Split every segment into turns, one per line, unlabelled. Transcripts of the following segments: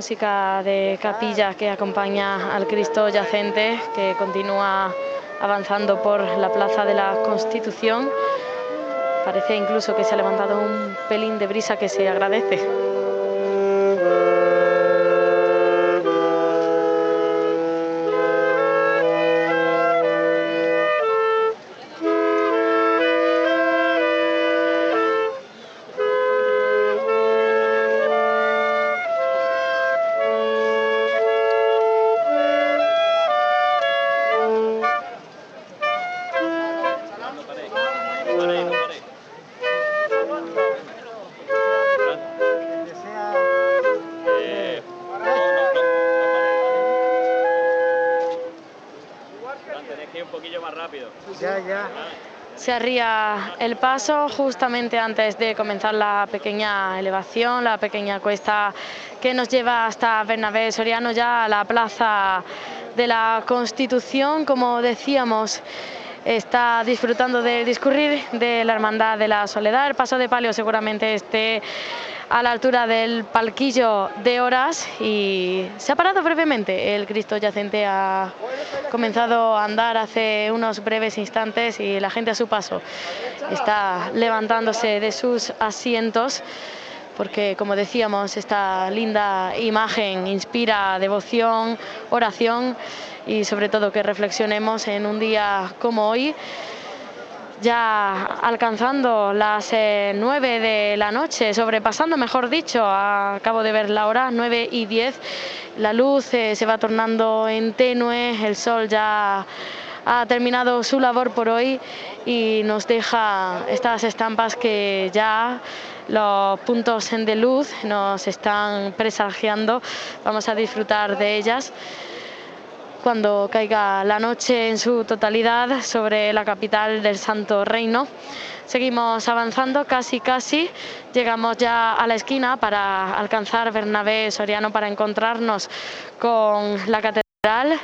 música de capilla que acompaña al Cristo yacente que continúa avanzando por la Plaza de la Constitución. Parece incluso que se ha levantado un pelín de brisa que se agradece. Se el paso justamente antes de comenzar la pequeña elevación, la pequeña cuesta que nos lleva hasta Bernabé Soriano, ya a la plaza de la Constitución, como decíamos está disfrutando del discurrir de la Hermandad de la Soledad. El paso de palio seguramente esté a la altura del palquillo de horas y se ha parado brevemente. El Cristo yacente ha comenzado a andar hace unos breves instantes y la gente a su paso está levantándose de sus asientos porque como decíamos esta linda imagen inspira devoción, oración y sobre todo que reflexionemos en un día como hoy ya alcanzando las eh, nueve 9 de la noche, sobrepasando, mejor dicho, acabo de ver la hora, 9 y 10, la luz eh, se va tornando en tenue, el sol ya ha terminado su labor por hoy y nos deja estas estampas que ya los puntos de luz nos están presagiando, vamos a disfrutar de ellas cuando caiga la noche en su totalidad sobre la capital del Santo Reino. Seguimos avanzando, casi casi. Llegamos ya a la esquina para alcanzar Bernabé Soriano para encontrarnos con la catedral.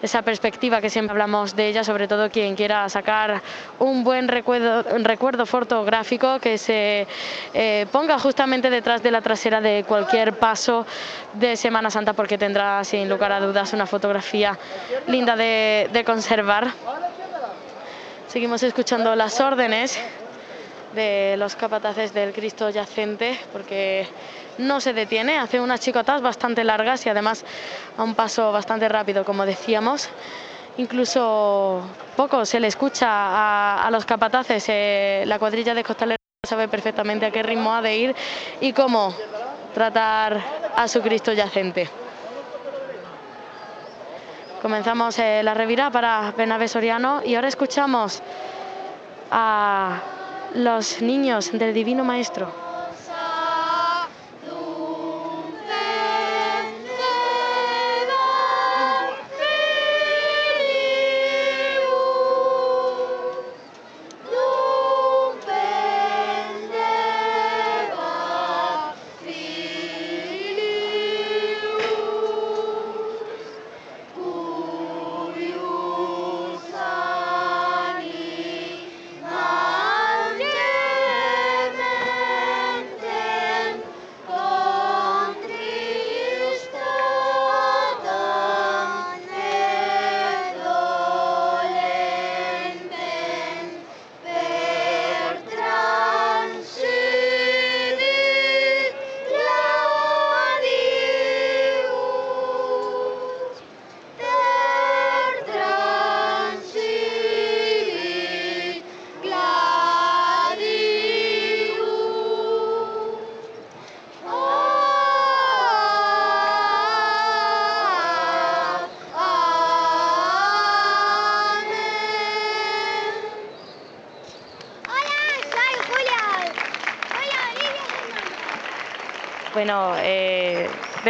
Esa perspectiva que siempre hablamos de ella, sobre todo quien quiera sacar un buen recuerdo, recuerdo fotográfico que se eh, ponga justamente detrás de la trasera de cualquier paso de Semana Santa, porque tendrá sin lugar a dudas una fotografía linda de conservar. Seguimos escuchando las órdenes de los capataces del Cristo yacente, porque no se detiene, hace unas chicotas bastante largas y además a un paso bastante rápido, como decíamos. Incluso poco se le escucha a, los capataces, eh, la cuadrilla de costaleros sabe perfectamente a qué ritmo ha de ir y cómo tratar a su Cristo yacente. Comenzamos eh, la revira para Benavé Soriano y ahora escuchamos a los niños del Divino Maestro.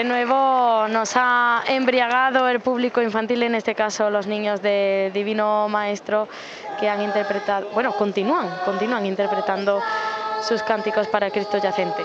Nuevo nos ha embriagado el público infantil, en este caso los niños de Divino Maestro, que han interpretado, bueno, continúan, continúan interpretando sus cánticos para Cristo yacente.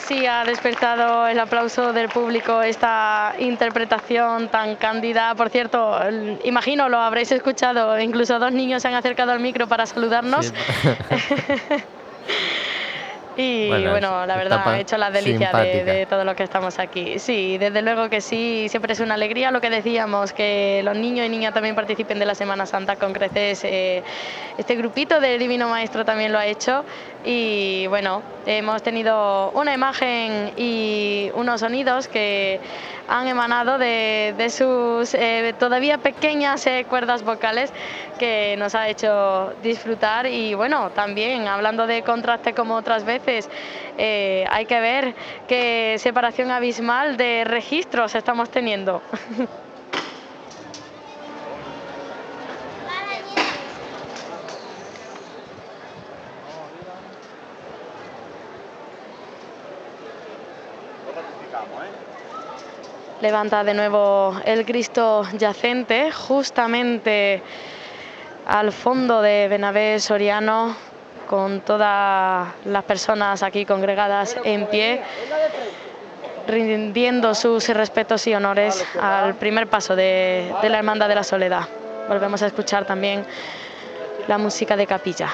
Sí ha despertado el aplauso del público esta interpretación tan cándida. Por cierto, imagino lo habréis escuchado, incluso dos niños se han acercado al micro para saludarnos. Y bueno, la verdad, ha hecho la delicia de, de, todo lo que estamos aquí. Sí, desde luego que sí, siempre es una alegría lo que decíamos, que los niños y niñas también participen de la Semana Santa con creces. Eh, este grupito de Divino Maestro también lo ha hecho y bueno, hemos tenido una imagen y unos sonidos que han emanado de, sus eh, todavía pequeñas eh, cuerdas vocales que nos ha hecho disfrutar y bueno, también hablando de contraste como otras veces, eh, hay que ver qué separación abismal de registros estamos teniendo. levanta de nuevo el Cristo yacente justamente al fondo de Benavés Soriano con todas las personas aquí congregadas en pie rindiendo sus respetos y honores al primer paso de, la Hermandad de la Soledad. Volvemos a escuchar también la música de capilla.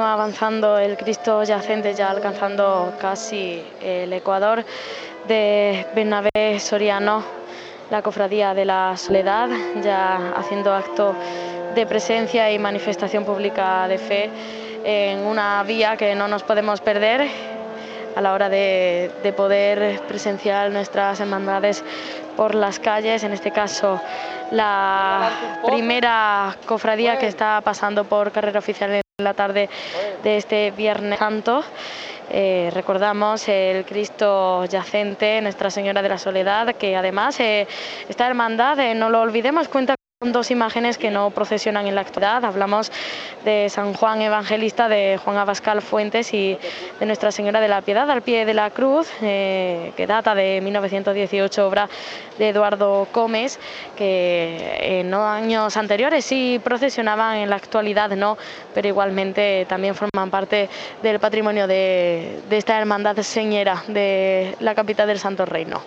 Avanzando el Cristo yacente, ya alcanzando casi el Ecuador de Bernabé Soriano, la cofradía de la Soledad, ya haciendo acto de presencia y manifestación pública de fe en una vía que no nos podemos perder a la hora de, de poder presenciar nuestras hermandades por las calles, en este caso la primera cofradía que está pasando por carrera oficial la tarde de este Viernes Santo. Eh, recordamos el Cristo yacente, Nuestra Señora de la Soledad, que además eh, esta hermandad, eh, no lo olvidemos, cuenta dos imágenes que no procesionan en la actualidad. Hablamos de San Juan Evangelista, de Juan Abascal Fuentes y de Nuestra Señora de la Piedad al pie de la cruz, eh, que data de 1918, obra de Eduardo Gómez, que en años anteriores sí procesionaban, en la actualidad no, pero igualmente también forman parte del patrimonio de esta hermandad señera de la capital del Santo Reino.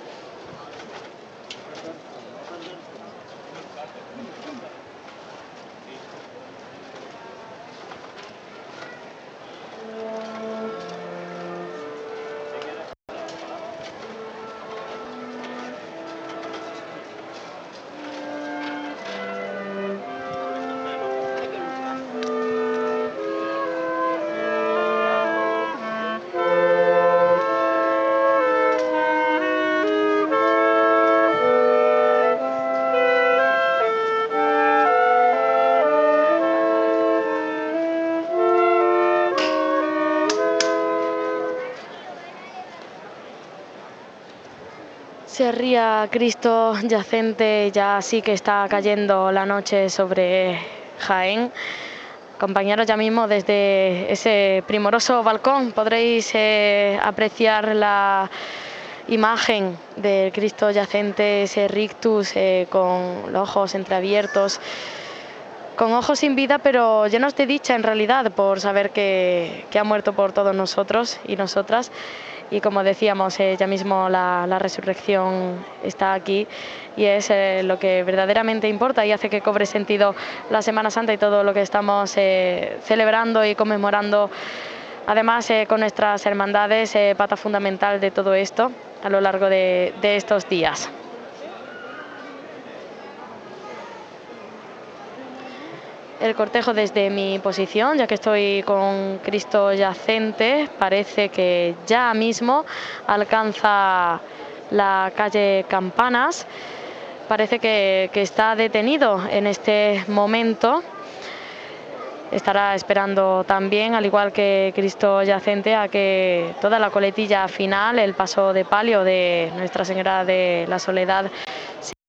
Ría Cristo yacente, ya sí que está cayendo la noche sobre Jaén. Compañeros, ya mismo desde ese primoroso balcón podréis eh, apreciar la imagen del Cristo yacente, ese rictus eh, con los ojos entreabiertos, con ojos sin vida, pero llenos de dicha en realidad por saber que, que ha muerto por todos nosotros y nosotras y como decíamos, eh, ya mismo la, resurrección está aquí y es eh, lo que verdaderamente importa y hace que cobre sentido la Semana Santa y todo lo que estamos eh, celebrando y conmemorando. Además, con nuestras hermandades, pata fundamental de todo esto a lo largo de estos días. El cortejo desde mi posición, ya que estoy con Cristo yacente, parece que ya mismo alcanza la calle Campanas, parece que, está detenido en este momento. Estará esperando también, al igual que Cristo yacente, a que toda la coletilla final, el paso de palio de Nuestra Señora de la Soledad,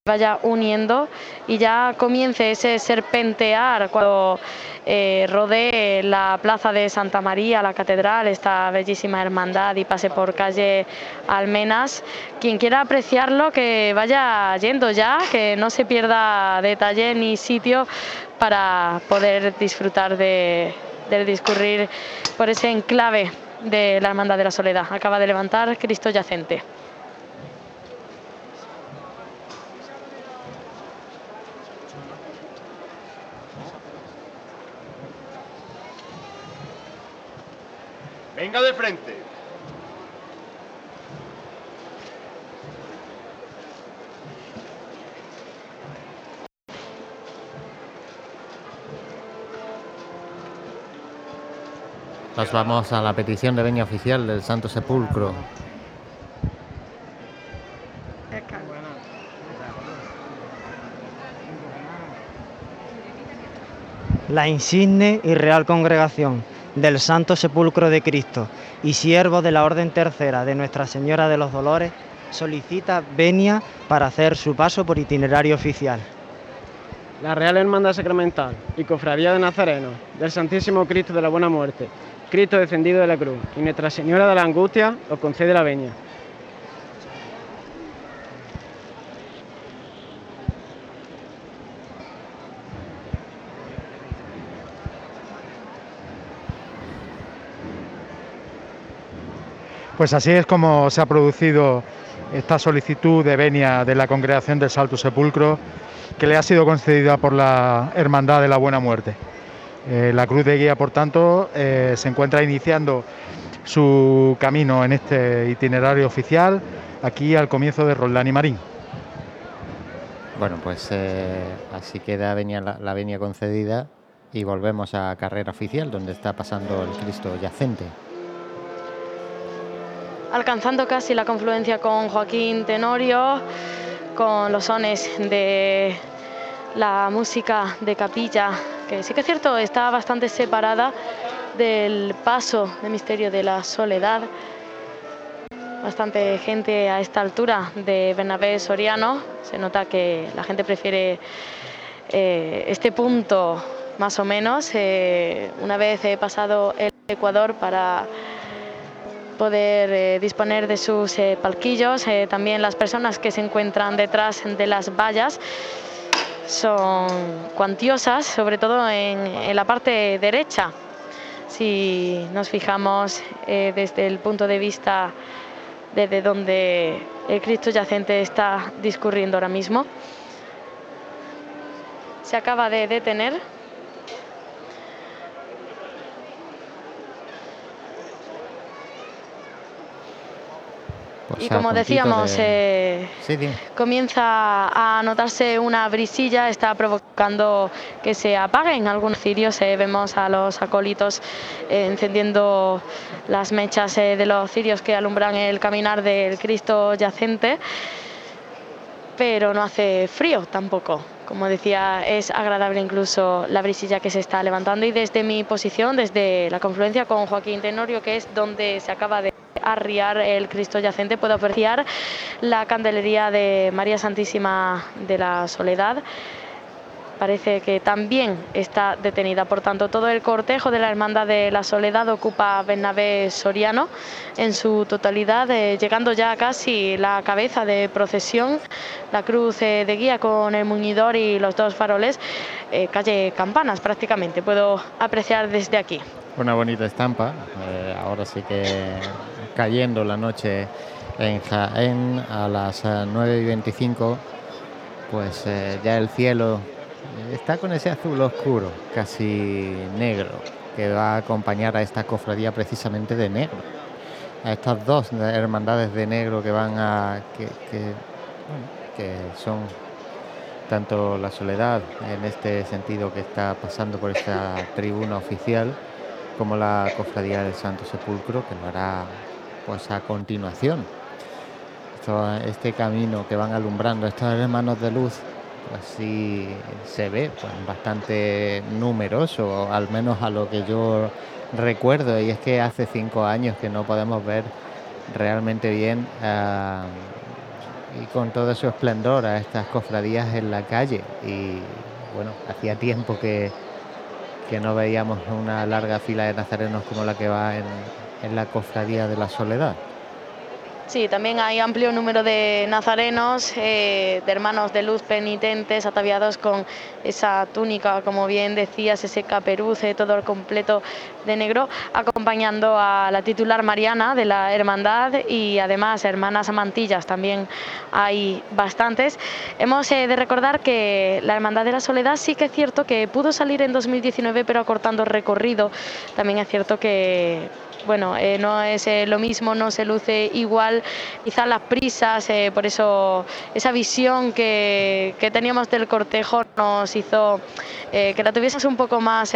vaya uniendo y ya comience ese serpentear cuando eh, rodee la plaza de Santa María, la catedral, esta bellísima hermandad y pase por calle Almenas. Quien quiera apreciarlo, que vaya yendo ya, que no se pierda detalle ni sitio para poder disfrutar de, del discurrir por ese enclave de la Hermandad de la Soledad. Acaba de levantar Cristo yacente.
Venga de frente.
Nos vamos a la petición de venia oficial del Santo Sepulcro.
La insigne y real congregación del Santo Sepulcro de Cristo y siervo de la Orden Tercera de Nuestra Señora de los Dolores, solicita venia para hacer su paso por itinerario oficial.
La Real Hermandad Sacramental y Cofradía de Nazareno del Santísimo Cristo de la Buena Muerte, Cristo descendido de la cruz y Nuestra Señora de la Angustia os concede la venia.
Pues así es como se ha producido esta solicitud de venia de la Congregación del Salto Sepulcro, que le ha sido concedida por la Hermandad de la Buena Muerte. Eh, la Cruz de Guía, por tanto, eh, se encuentra iniciando su camino en este itinerario oficial, aquí al comienzo de Roldán y Marín.
Bueno, pues eh, así queda la, la venia concedida y volvemos a carrera oficial, donde está pasando el Cristo yacente
alcanzando casi la confluencia con Joaquín Tenorio, con los sones de la música de capilla, que sí que es cierto, está bastante separada del paso de misterio de la soledad. Bastante gente a esta altura de Bernabé Soriano. Se nota que la gente prefiere eh, este punto más o menos. Eh, una vez he pasado el Ecuador para poder eh, disponer de sus eh, palquillos. Eh, también las personas que se encuentran detrás de las vallas son cuantiosas, sobre todo en, la parte derecha. Si nos fijamos desde el punto de vista desde donde el Cristo yacente está discurriendo ahora mismo. Se acaba de detener y como decíamos, eh, comienza a notarse una brisilla, está provocando que se apaguen algunos cirios. Eh, vemos a los acólitos eh, encendiendo las mechas de los cirios que alumbran el caminar del Cristo yacente, pero no hace frío tampoco. Como decía, es agradable incluso la brisilla que se está levantando. Y desde mi posición, desde la confluencia con Joaquín Tenorio, que es donde se acaba de arriar el Cristo yacente, puedo apreciar la candelería de María Santísima de la Soledad parece que también está detenida. Por tanto, todo el cortejo de la Hermandad de la Soledad ocupa Bernabé Soriano en su totalidad, eh, llegando ya casi la cabeza de procesión, la cruz eh, de guía con el muñidor y los dos faroles, eh, calle Campanas prácticamente, puedo apreciar desde aquí.
Una bonita estampa, ahora sí que cayendo la noche en Jaén a las 9 y 25, pues ya el cielo está con ese azul oscuro, casi negro, que va a acompañar a esta cofradía precisamente de negro. A estas dos hermandades de negro que van a. que, son tanto la soledad en este sentido que está pasando por esta tribuna oficial, como la cofradía del Santo Sepulcro, que lo hará pues a continuación. este camino que van alumbrando estos hermanos de luz, así se ve pues, bastante numeroso, al menos a lo que yo recuerdo, y es que hace cinco años que no podemos ver realmente bien ah, y con todo su esplendor a estas cofradías en la calle. Y bueno, hacía tiempo que, que no veíamos una larga fila de nazarenos como la que va en, en la cofradía de la Soledad.
Sí, también hay amplio número de nazarenos, eh, de hermanos de luz penitentes, ataviados con esa túnica, como bien decías, ese caperuce, todo el completo de negro, acompañando a la titular Mariana de la Hermandad y además hermanas amantillas, también hay bastantes. Hemos eh, de recordar que la Hermandad de la Soledad sí que es cierto que pudo salir en 2019, pero acortando recorrido. También es cierto que bueno, eh, no es eh, lo mismo, no se luce igual, quizás las prisas, eh, por eso esa visión que, teníamos del cortejo nos hizo que la tuvieses un poco más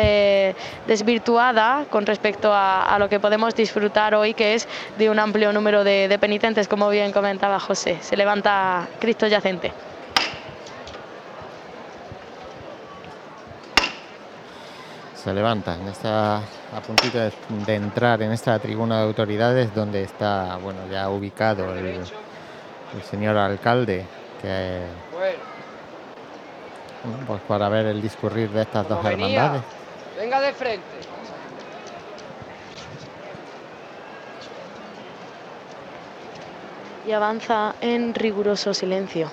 desvirtuada con respecto a, lo que podemos disfrutar hoy, que es de un amplio número de penitentes, como bien comentaba José. Se levanta Cristo yacente.
se levanta en esta a puntito de, entrar en esta tribuna de autoridades donde está bueno ya ubicado el, señor alcalde que pues para ver el discurrir de estas dos hermandades.
Venga de frente.
Y avanza en riguroso silencio.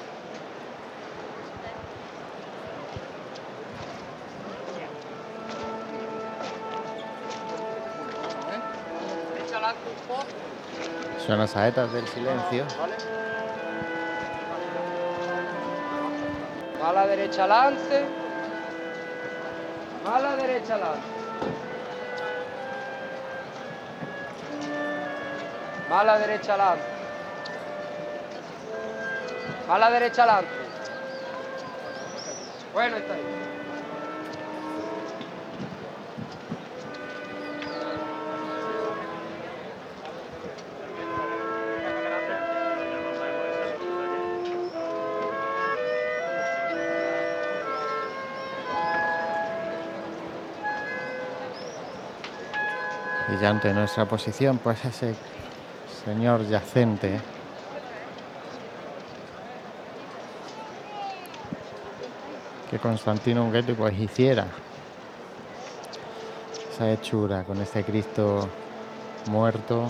Son las saetas del silencio.
A la derecha lance. A la derecha lance. Va a la derecha lance. Va a la derecha lance. Bueno, está ahí.
Ante nuestra posición, pues ese señor yacente que Constantino Unguetti pues hiciera esa hechura con ese Cristo muerto.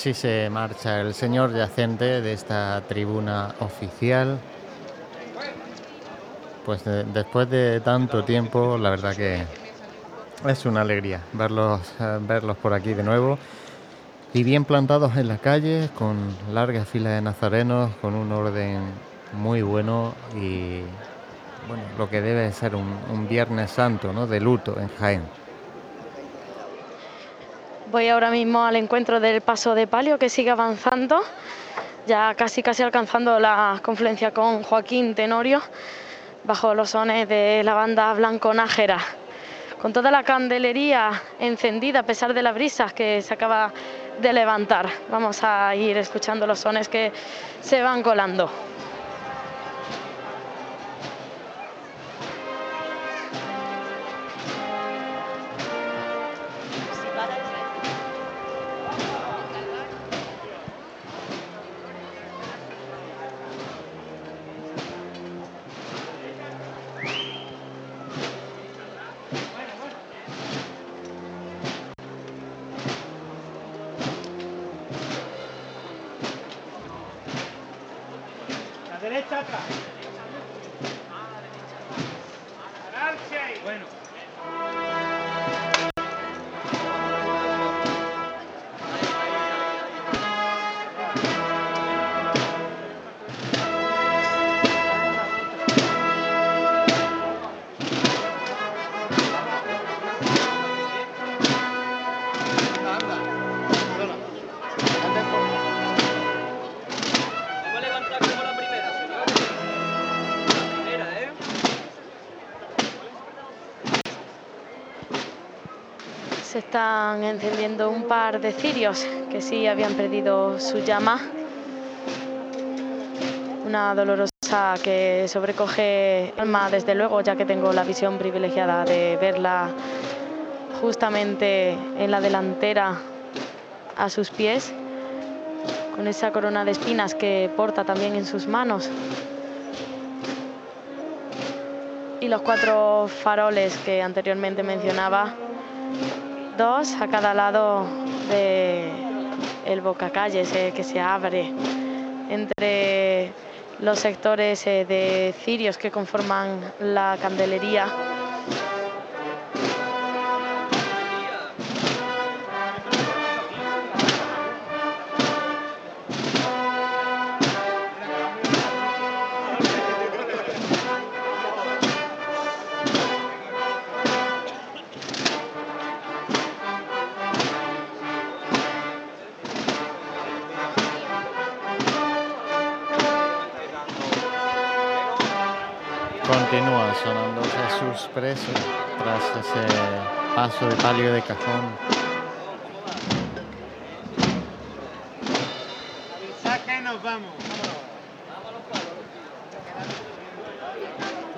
Así se marcha el señor yacente de esta tribuna oficial. Pues después de tanto tiempo, la verdad que es una alegría verlos, eh, verlos por aquí de nuevo y bien plantados en las calles, con largas filas de nazarenos, con un orden muy bueno y bueno, lo que debe ser un, un Viernes Santo, ¿no? De luto en Jaén.
Voy ahora mismo al encuentro del paso de palio que sigue avanzando, ya casi casi alcanzando la confluencia con Joaquín Tenorio, bajo los sones de la banda Blanco Nájera, con toda la candelería encendida a pesar de la brisa que se acaba de levantar. Vamos a ir escuchando los sones que se van colando. Encendiendo un par de cirios que sí habían perdido su llama. Una dolorosa que sobrecoge alma, desde luego, ya que tengo la visión privilegiada de verla justamente en la delantera a sus pies, con esa corona de espinas que porta también en sus manos. Y los cuatro faroles que anteriormente mencionaba dos a cada lado de el bocacalles que se abre entre los sectores eh, de cirios que conforman la candelería
de palio de cajón.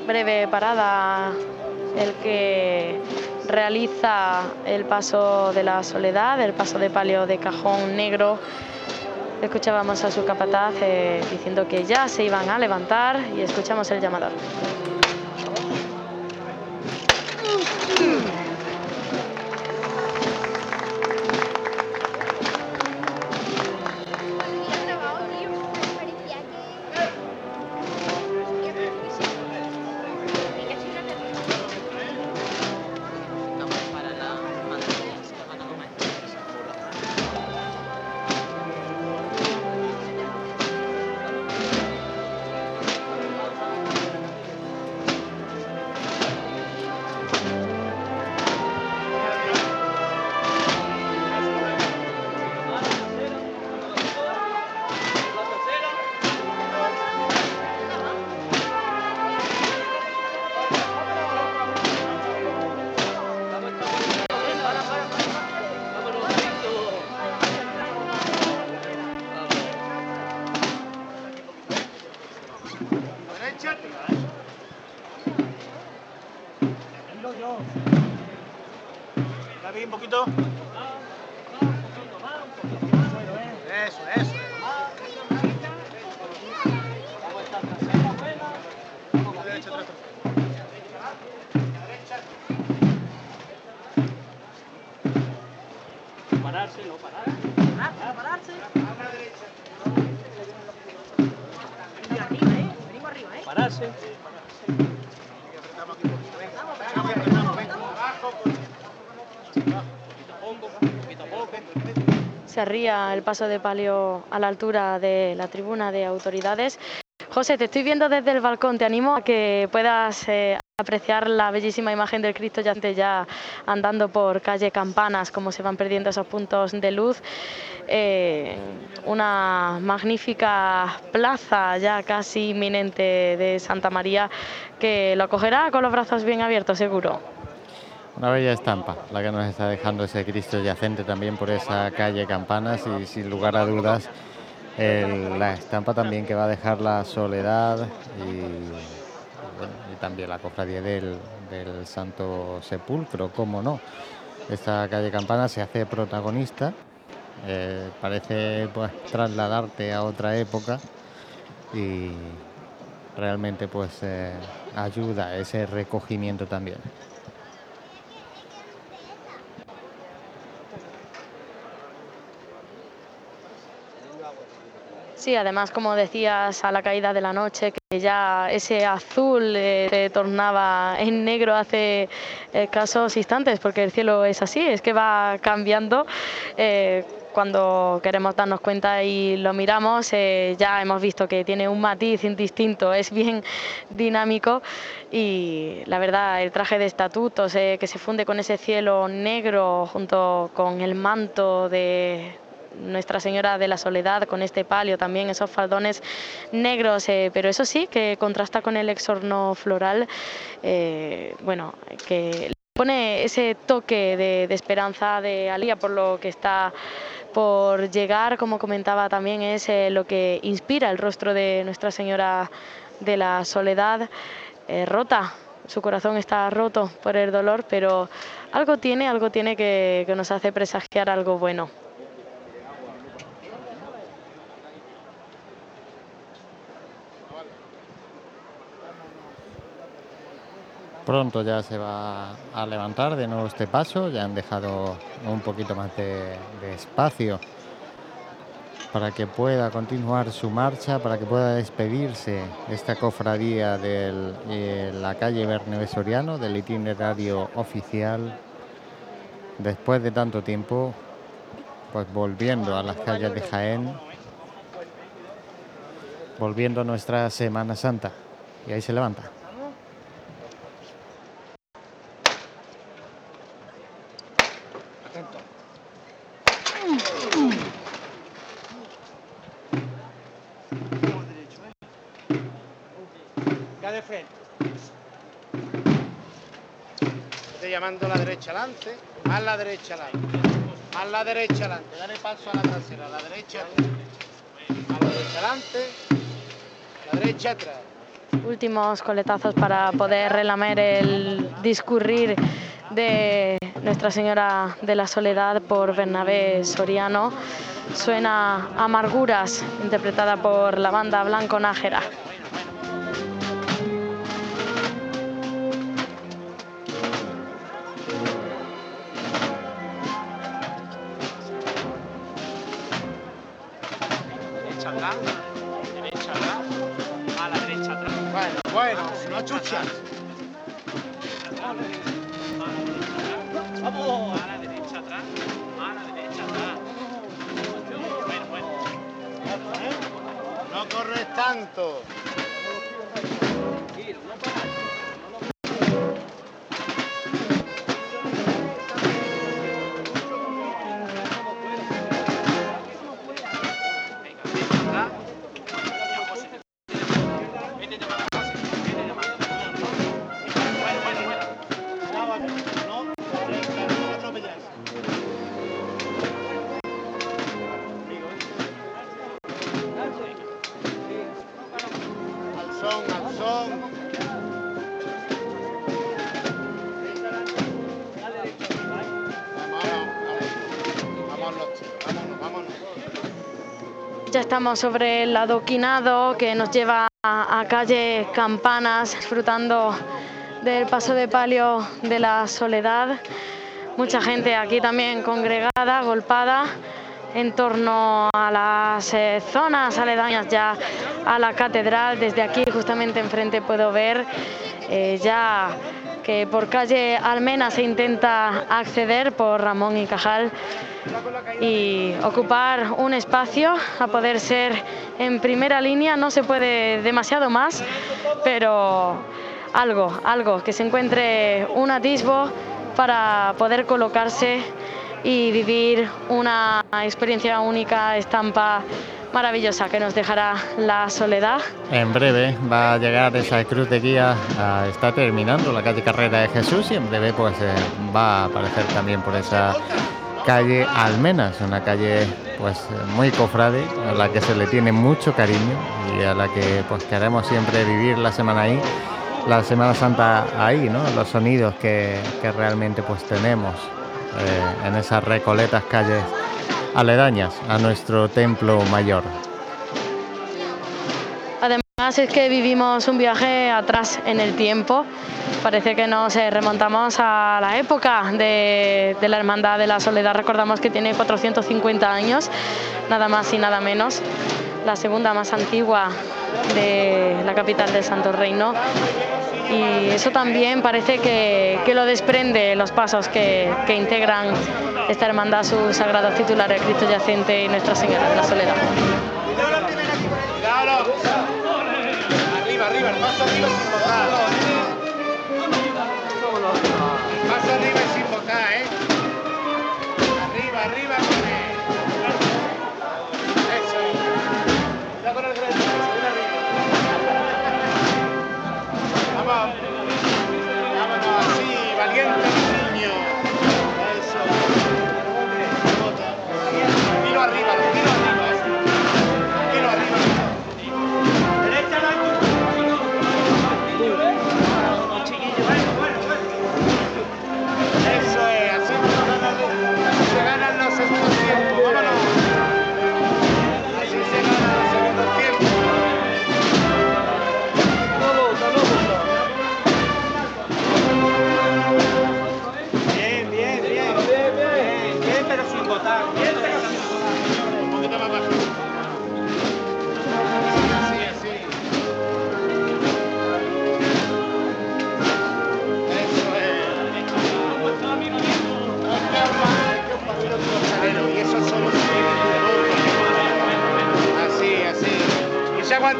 Breve parada el que realiza el paso de la soledad, el paso de palio de cajón negro. Escuchábamos a su capataz eh, diciendo que ya se iban a levantar y escuchamos el llamador. David, un poquito. Eso, eso. Pararse, no parar. Pararse, pararse. A derecha. Arriba, eh. Venimos arriba, eh. Pararse. Se arría el paso de palio a la altura de la tribuna de autoridades. José, te estoy viendo desde el balcón. Te animo a que puedas eh, apreciar la bellísima imagen del Cristo yacente ya andando por calle Campanas, como se van perdiendo esos puntos de luz. Eh, una magnífica plaza ya casi inminente de Santa María que lo acogerá con los brazos bien abiertos, seguro.
Una bella estampa, la que nos está dejando ese Cristo yacente también por esa calle Campanas y sin lugar a dudas la estampa también que va a dejar la soledad y, también la cofradía del, Santo Sepulcro, cómo no. Esta calle Campanas se hace protagonista, eh, parece pues trasladarte a otra época y realmente pues eh, ayuda ese recogimiento también.
Sí, además, como decías, a la caída de la noche, que ya ese azul eh, se tornaba en negro hace escasos instantes, porque el cielo es así, es que va cambiando. Eh, cuando queremos darnos cuenta y lo miramos, eh, ya hemos visto que tiene un matiz indistinto, es bien dinámico y la verdad el traje de estatutos que se funde con ese cielo negro junto con el manto de, nuestra Señora de la Soledad con este palio también, esos faldones negros, eh, pero eso sí, que contrasta con el exorno floral, eh, bueno, que pone ese toque de, esperanza, de alía por lo que está por llegar, como comentaba también, es eh, lo que inspira el rostro de Nuestra Señora de la Soledad rota. Su corazón está roto por el dolor, pero algo tiene, algo tiene que nos hace presagiar algo bueno.
Pronto ya se va a levantar de nuevo este paso, ya han dejado un poquito más de, espacio para que pueda continuar su marcha, para que pueda despedirse esta cofradía de eh, la calle Bernabé Soriano, del itinerario oficial, después de tanto tiempo, pues volviendo a las calles de Jaén, volviendo a nuestra Semana Santa. Y ahí se levanta.
Llamando a la derecha adelante, más la derecha adelante, más la derecha adelante, dale paso a la trasera, a la derecha, a la derecha adelante, a la derecha atrás.
Últimos coletazos para poder relamer el discurrir de Nuestra Señora de la Soledad por Bernabé Soriano. Suena Amarguras, interpretada por la banda Blanco Nájera. Estamos sobre el adoquinado que nos lleva a, calle Campanas, disfrutando del paso de palio de la soledad. Mucha gente aquí también congregada, agolpada en torno a las eh, zonas aledañas ya a la catedral. Desde aquí justamente enfrente puedo ver eh, ya que por calle Almena se intenta acceder por Ramón y Cajal y ocupar un espacio a poder ser en primera línea. No se puede demasiado más, pero algo, algo, que se encuentre un atisbo para poder colocarse y vivir una experiencia única, estampa maravillosa que nos dejará la soledad.
En breve va a llegar esa cruz de guía, a, está terminando la calle Carrera de Jesús y en breve pues eh, va a aparecer también por esa calle Almenas, una calle pues muy cofrade, a la que se le tiene mucho cariño y a la que pues queremos siempre vivir la semana ahí, la Semana Santa ahí, ¿no? Los sonidos que, que realmente pues tenemos eh, en esas recoletas calles aledañas a nuestro templo mayor.
Además es que vivimos un viaje atrás en el tiempo. Parece que nos remontamos a la época de, la Hermandad de la Soledad. Recordamos que tiene 450 años, nada más y nada menos. La segunda más antigua de la capital del Santo Reino. Y eso también parece que, que lo desprende los pasos que, que integran esta hermandad, sus sagrados titulares, Cristo Yacente y Nuestra Señora de la Soledad.
Arriba, arriba, arriba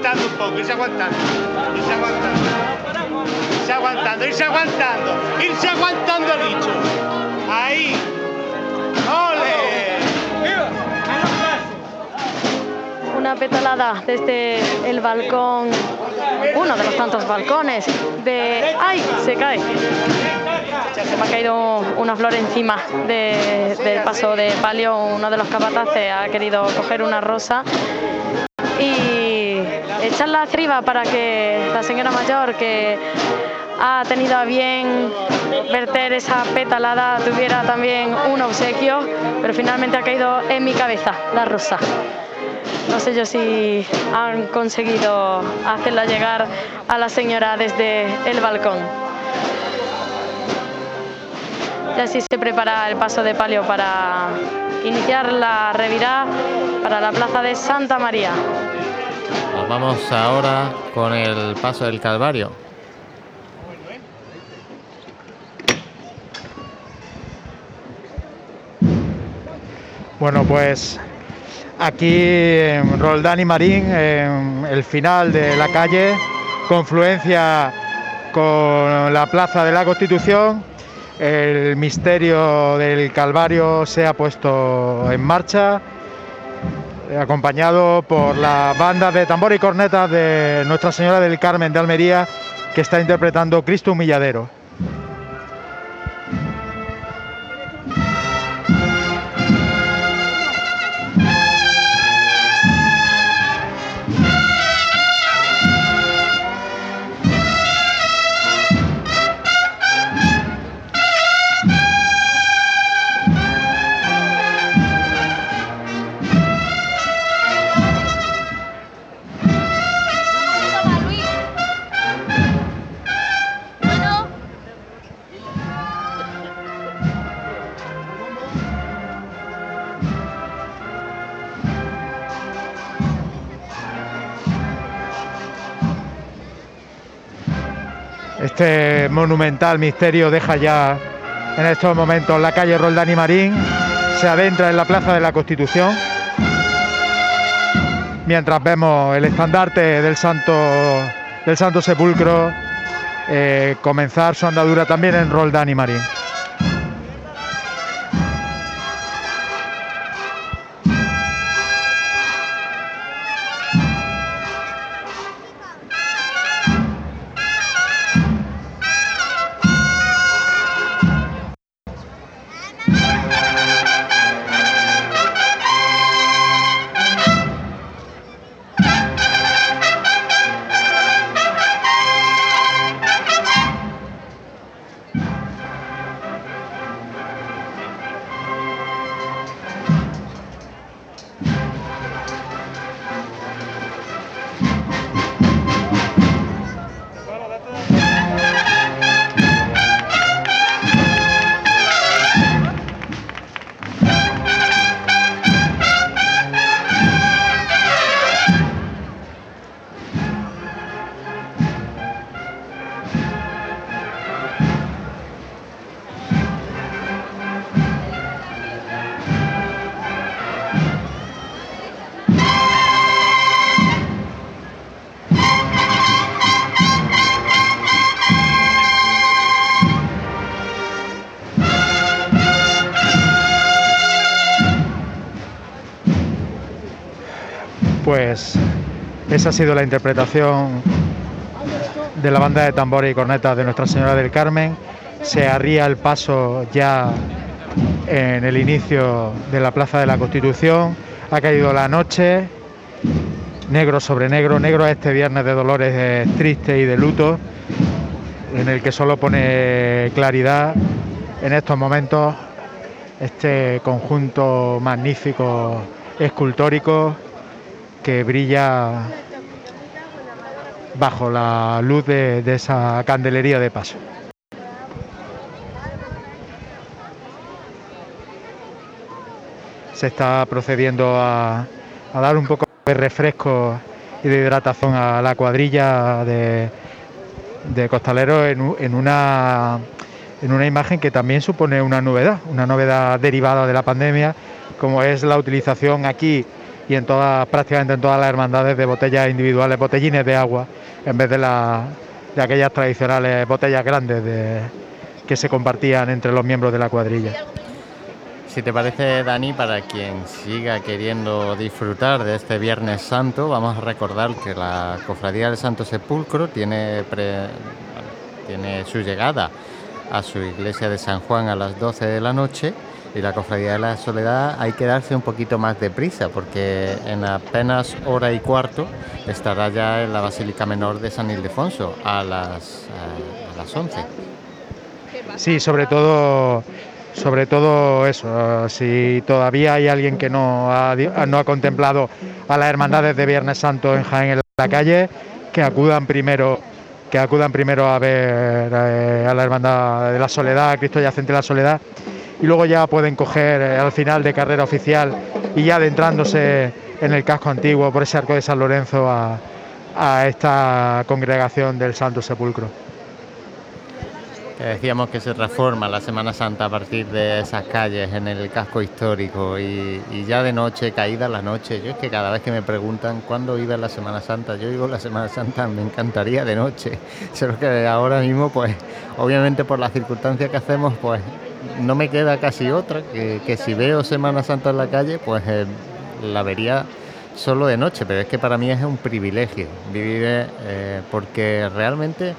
aguantando un poco, irse aguantando. Irse aguantando. Irse aguantando, irse aguantando. Irse aguantando, dicho. Ahí. ¡Ole!
Una petalada desde el balcón, uno de los tantos balcones de... ¡Ay! Se cae. Se me ha caído una flor encima de- del paso de palio. Uno de los capataces ha querido coger una rosa y echarla arriba para que la señora mayor que ha tenido a bien verter esa petalada tuviera también un obsequio, pero finalmente ha caído en mi cabeza la rosa. No sé yo si han conseguido hacerla llegar a la señora desde el balcón. Y así se prepara el paso de palio para iniciar la revirá para la plaza de Santa María.
Vamos ahora con el paso del Calvario.
Bueno, pues aquí en Roldán y Marín, en el final de la calle, confluencia con la Plaza de la Constitución, el misterio del Calvario se ha puesto en marcha, acompañado por la banda de tambor y cornetas de Nuestra Señora del Carmen de Almería, que está interpretando Cristo Humilladero. Este monumental misterio deja ya en estos momentos la calle Roldán y Marín, se adentra en la Plaza de la Constitución, mientras vemos el estandarte del Santo, del Santo Sepulcro eh, comenzar su andadura también en Roldán y Marín. Sido la interpretación de la banda de tambores y cornetas de Nuestra Señora del Carmen. Se arría el paso ya en el inicio de la Plaza de la Constitución. Ha caído la noche, negro sobre negro. Negro este viernes de dolores triste y de luto, en el que solo pone claridad en estos momentos este conjunto magnífico escultórico que brilla bajo la luz de, esa candelería de paso. Se está procediendo a, dar un poco de refresco y de hidratación a la cuadrilla de, de costaleros en, en una en una imagen que también supone una novedad, una novedad derivada de la pandemia, como es la utilización aquí y en todas, prácticamente en todas las hermandades de botellas individuales, botellines de agua, en vez de, la, de aquellas tradicionales botellas grandes de- que se compartían entre los miembros de la cuadrilla.
Si te parece, Dani, para quien siga queriendo disfrutar de este Viernes Santo, vamos a recordar que la Cofradía del Santo Sepulcro tiene, tiene su llegada a su iglesia de San Juan a las 12 de la noche y la Cofradía de la Soledad hay que darse un poquito más de prisa porque en apenas hora y cuarto estará ya en la Basílica Menor de San Ildefonso a las, a las 11.
Sí, sobre todo, sobre todo eso. Si todavía hay alguien que no ha, no ha contemplado a las hermandades de Viernes Santo en Jaén en la calle, que acudan primero, que acudan primero a ver eh, a la hermandad de la Soledad, Cristo yacente de la Soledad, y luego ya pueden coger eh, al final de carrera oficial y ya adentrándose en el casco antiguo por ese arco de San Lorenzo a, esta congregación del Santo Sepulcro.
Decíamos que se reforma la Semana Santa a partir de esas calles en el casco histórico y, y ya de noche, caída la noche. Yo es que cada vez que me preguntan cuándo iba la Semana Santa, yo digo la Semana Santa, me encantaría de noche. Solo que ahora mismo, pues, obviamente por las circunstancias que hacemos, pues no me queda casi otra, que, que si veo Semana Santa en la calle, pues eh, la vería solo de noche, pero es que para mí es un privilegio vivir eh, porque realmente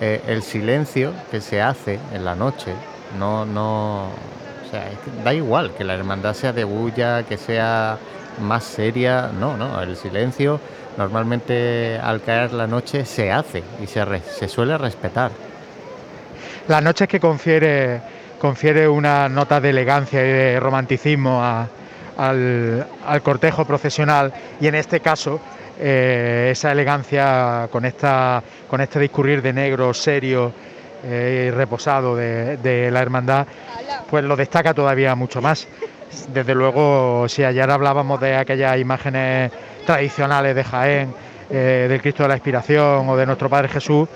eh, el silencio que se hace en la noche no no o sea es que da igual que la hermandad sea de bulla que sea más seria no no el silencio normalmente al caer la noche se hace y se, se suele respetar.
Las noches que confiere, confiere una nota de elegancia y de romanticismo al, cortejo procesional y en este caso eh, esa elegancia con, esta, con este discurrir de negro serio eh, y reposado de, la hermandad, pues lo destaca todavía mucho más. Desde luego, si ayer hablábamos de aquellas imágenes tradicionales de Jaén, eh, del Cristo de la Expiración o de nuestro Padre Jesús,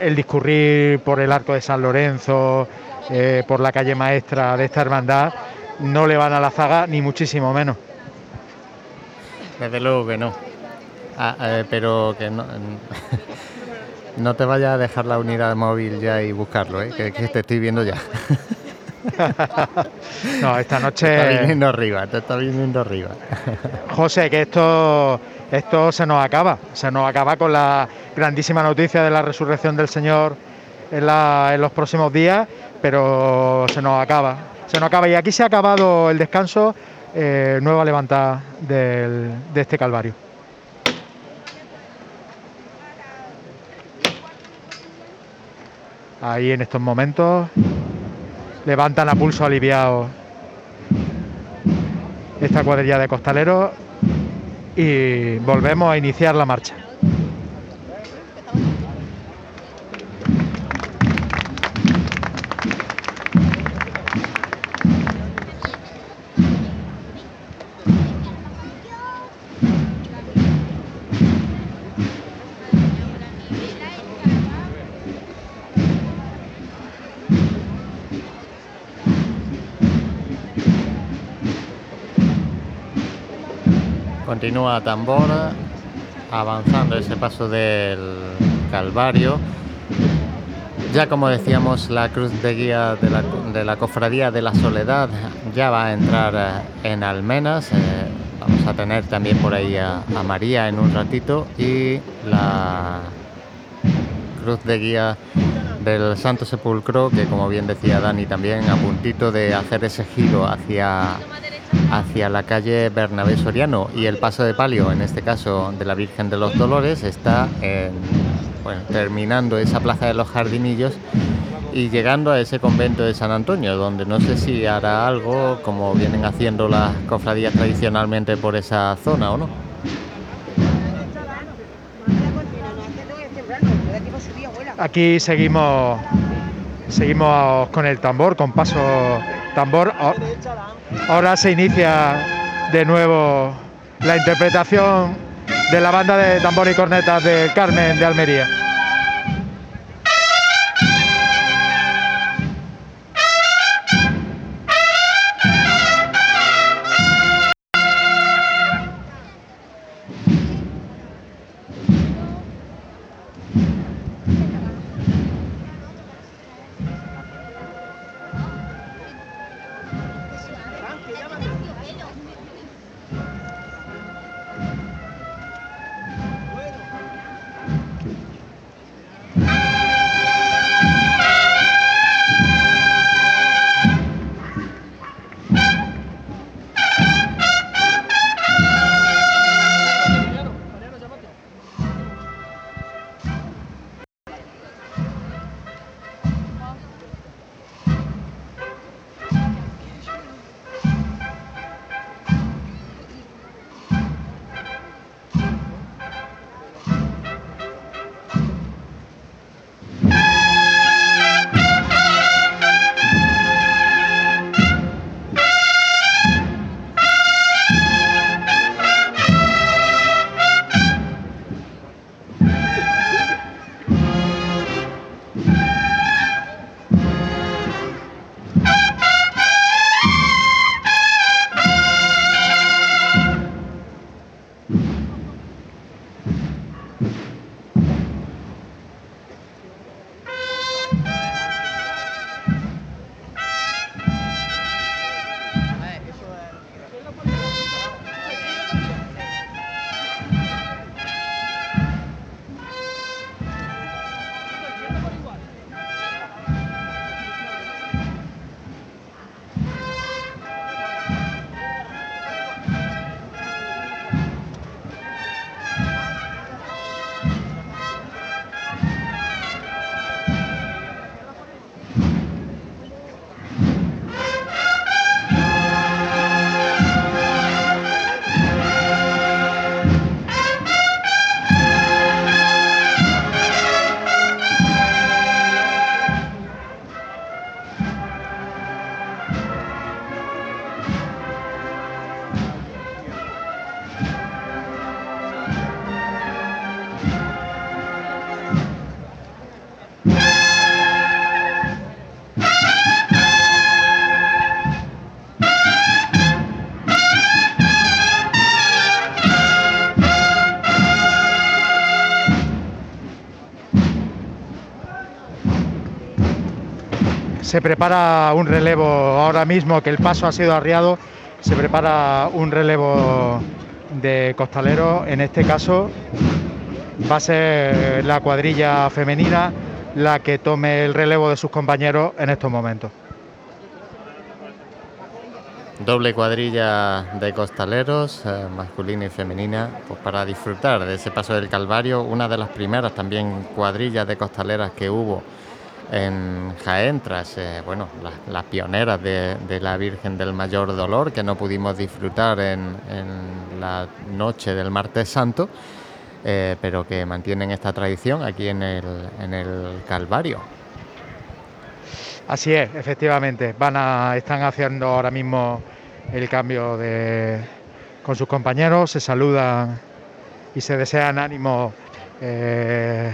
el discurrir por el arco de San Lorenzo, eh, por la calle maestra de esta hermandad, no le van a la zaga ni muchísimo menos.
desde luego que no Ah, eh, pero que no no te vayas a dejar la unidad móvil ya y buscarlo ¿eh? que, que te estoy viendo ya
No, esta
te
noche...
está viniendo arriba te está viniendo arriba
José, que esto, esto se nos acaba, se nos acaba con la grandísima noticia de la resurrección del Señor en, la- en los próximos días, pero se nos acaba, se nos acaba. Y aquí se ha acabado el descanso, eh, nueva levantada del- de este Calvario. Ahí en estos momentos levantan a pulso aliviado esta cuadrilla de costaleros y volvemos a iniciar la marcha.
Continúa tambor avanzando ese paso del Calvario. Ya como decíamos, la cruz de guía de la, de la Cofradía de la Soledad ya va a entrar eh, en Almenas. eh, vamos a tener también por ahí a, a María en un ratito y la cruz de guía del Santo Sepulcro, que como bien decía Dani también, a puntito de hacer ese giro hacia, hacia la calle Bernabé Soriano y el paso de palio, en este caso de la Virgen de los Dolores, está terminando esa plaza de los jardinillos y llegando a ese convento de San Antonio, donde no sé si hará algo como vienen haciendo las cofradías tradicionalmente por esa zona o no.
Aquí seguimos seguimos con el tambor, con paso tambor. Ahora se inicia de nuevo la interpretación de la banda de tambor y cornetas del Carmen de Almería. Se prepara un relevo ahora mismo que el paso ha sido arriado. Se prepara un relevo de costaleros. En este caso va a ser la cuadrilla femenina la que tome el relevo de sus compañeros en estos momentos.
Doble cuadrilla de costaleros, eh, masculina y femenina, pues para disfrutar de ese paso del Calvario, una de las primeras también cuadrillas de costaleras que hubo en Jaén, tras eh, bueno, las, pioneras de, la Virgen del Mayor Dolor, que no pudimos disfrutar en, en la noche del martes santo, eh, pero que mantienen esta tradición aquí en el, en el Calvario.
Así es, efectivamente. Van a, están haciendo ahora mismo el cambio de, con sus compañeros, se saludan y se desean ánimo eh,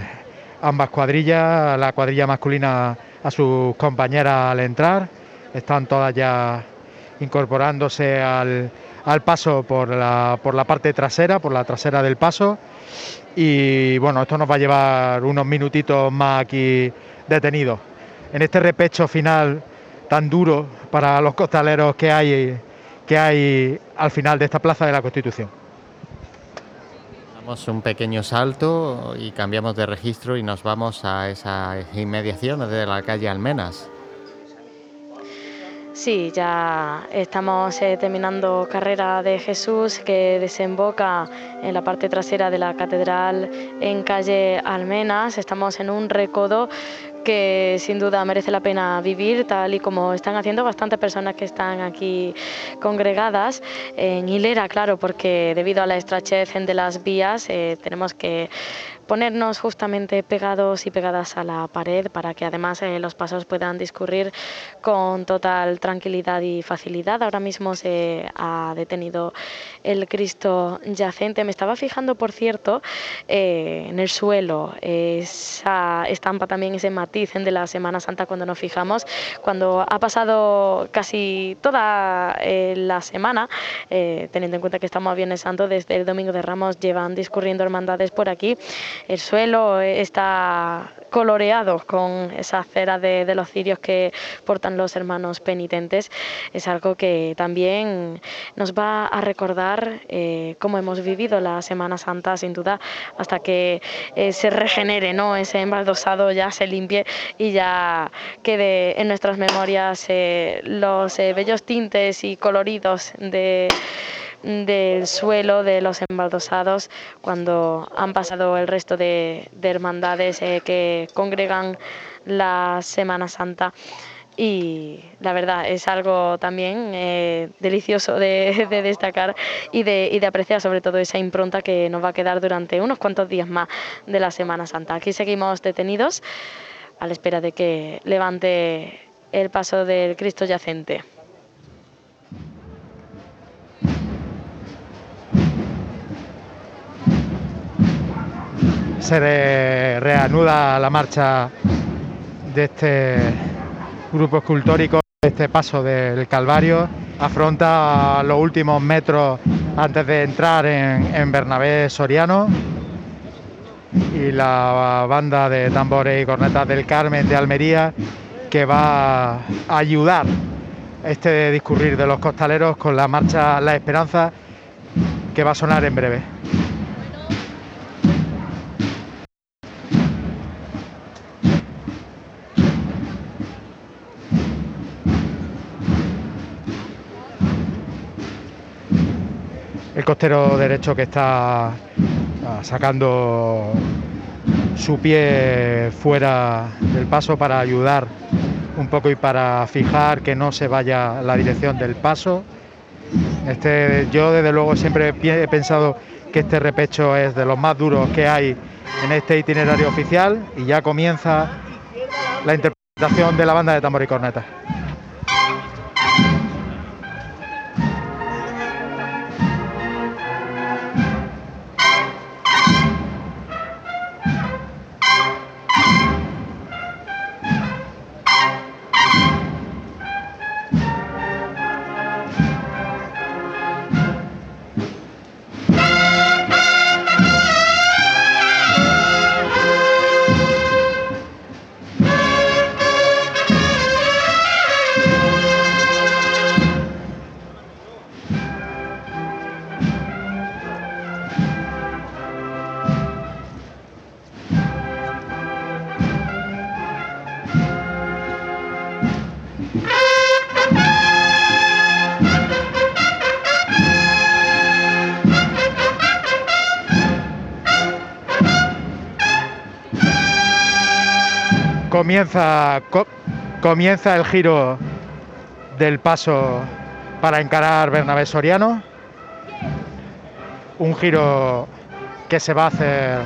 ambas cuadrillas, la cuadrilla masculina a sus compañeras al entrar, están todas ya incorporándose al, al paso por la, por la parte trasera, por la trasera del paso. Y bueno, esto nos va a llevar unos minutitos más aquí detenidos. En este repecho final tan duro para los costaleros que hay que hay al final de esta Plaza de la Constitución.
Damos un pequeño salto y cambiamos de registro y nos vamos a esa inmediación de la calle Almenas.
Sí, ya estamos eh, terminando Carrera de Jesús que desemboca en la parte trasera de la catedral en calle Almenas. Estamos en un recodo que sin duda merece la pena vivir, tal y como están haciendo bastantes personas que están aquí congregadas. En hilera, claro, porque debido a la estrechez de las vías eh, tenemos que ponernos justamente pegados y pegadas a la pared para que además eh, los pasos puedan discurrir con total tranquilidad y facilidad. Ahora mismo se ha detenido el Cristo yacente. Me estaba fijando, por cierto, eh, en el suelo, esa estampa también, ese matiz de la Semana Santa cuando nos fijamos, cuando ha pasado casi toda eh, la semana, teniendo en cuenta que estamos a Viernes Santo, desde el Domingo de Ramos llevan discurriendo hermandades por aquí el suelo está coloreado con esa cera de, los cirios que portan los hermanos penitentes. Es algo que también nos va a recordar eh, cómo hemos vivido la Semana Santa, sin duda, hasta que eh, se regenere, ¿no? ese embaldosado ya se limpie y ya quede en nuestras memorias eh, los bellos tintes y coloridos de del suelo de los embaldosados cuando han pasado el resto de, hermandades eh, que congregan la Semana Santa y la verdad es algo también eh, delicioso de, destacar y de, y de, apreciar sobre todo esa impronta que nos va a quedar durante unos cuantos días más de la Semana Santa. Aquí seguimos detenidos a la espera de que levante el paso del Cristo yacente.
Se reanuda la marcha de este grupo escultórico, este paso del Calvario, afronta los últimos metros antes de entrar en, Bernabé Soriano y la banda de tambores y cornetas del Carmen de Almería que va a ayudar este discurrir de los costaleros con la marcha La Esperanza que va a sonar en breve. Costero derecho que está ah, sacando su pie fuera del paso para ayudar un poco y para fijar que no se vaya la dirección del paso. Este, yo desde luego siempre he pensado que este repecho es de los más duros que hay en este itinerario oficial y ya comienza la interpretación de la banda de tambor y corneta. Comienza, comienza el giro del paso para encarar Bernabé Soriano. Un giro que se va a hacer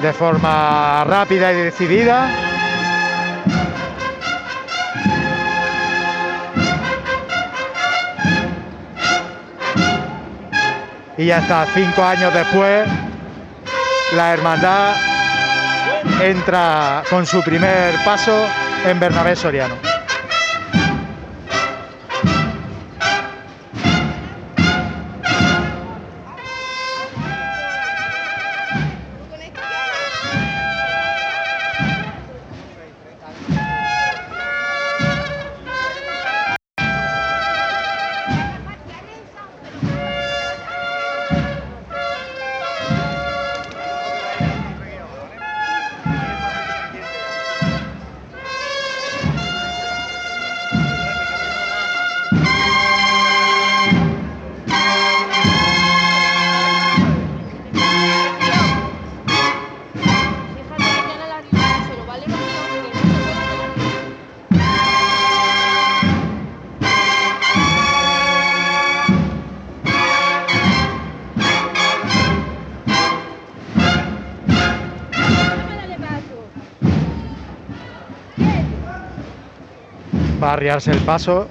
de forma rápida y decidida. Y hasta cinco años después, la hermandad entra con su primer paso en Bernabé Soriano. Arriarse el paso.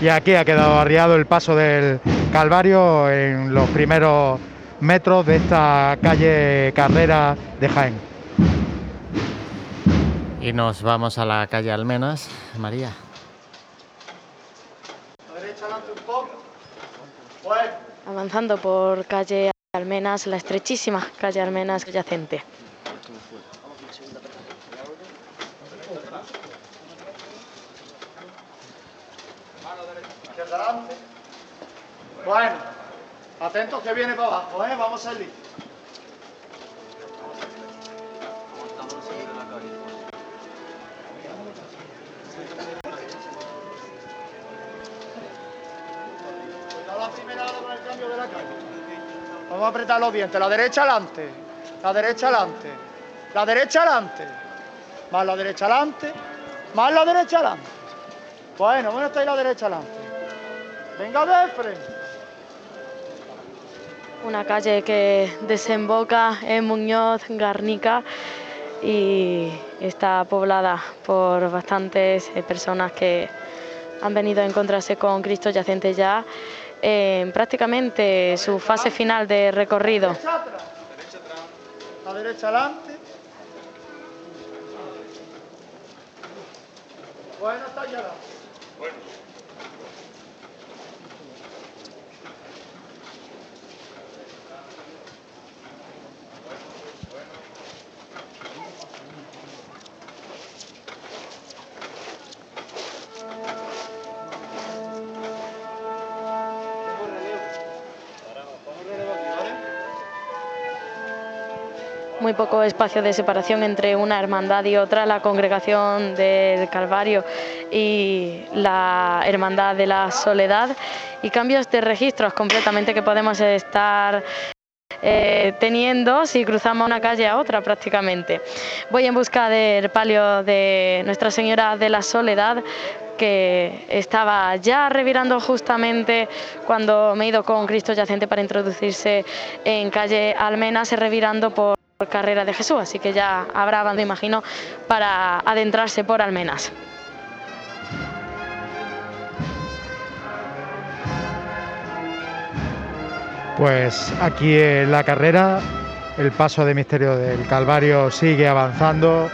Y aquí ha quedado arriado el paso del Calvario en los primeros metros de esta calle Carrera de Jaén.
Y nos vamos a la calle Almenas. María.
Avanzando por calle Almenas, la estrechísima calle Almenas
adelante. Bueno, atentos que viene para abajo, ¿eh? Vamos a salir. Apretar los dientes. La derecha adelante. La derecha adelante. La derecha adelante. Más la derecha adelante. Más la derecha adelante. Bueno, bueno está ahí la derecha adelante. Venga de.
Una calle que desemboca en Muñoz, Garnica y está poblada por bastantes eh, personas que han venido a encontrarse con Cristo yacente ya en prácticamente su fase final de recorrido.
Derecha atrás. La derecha adelante. Bueno, está allá
poco espacio de separación entre una hermandad y otra, la congregación del Calvario y la hermandad de la Soledad, y cambios de registros completamente que podemos estar eh, teniendo si cruzamos una calle a otra prácticamente. Voy en busca del palio de Nuestra Señora de la Soledad que estaba ya revirando justamente cuando me he ido con Cristo yacente para introducirse en calle Almenas, revirando por carrera de Jesús, así que ya habrá, me imagino, para adentrarse por Almenas.
Pues aquí en la carrera el paso de misterio del Calvario sigue avanzando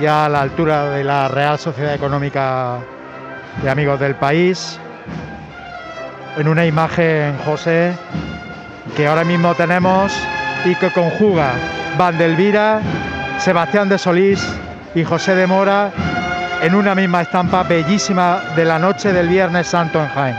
ya a la altura de la Real Sociedad Económica de Amigos del País. En una imagen, José, que ahora mismo tenemos y que conjuga Vandelvira, Sebastián de Solís y José de Mora en una misma estampa bellísima de la noche del Viernes Santo en Jaén.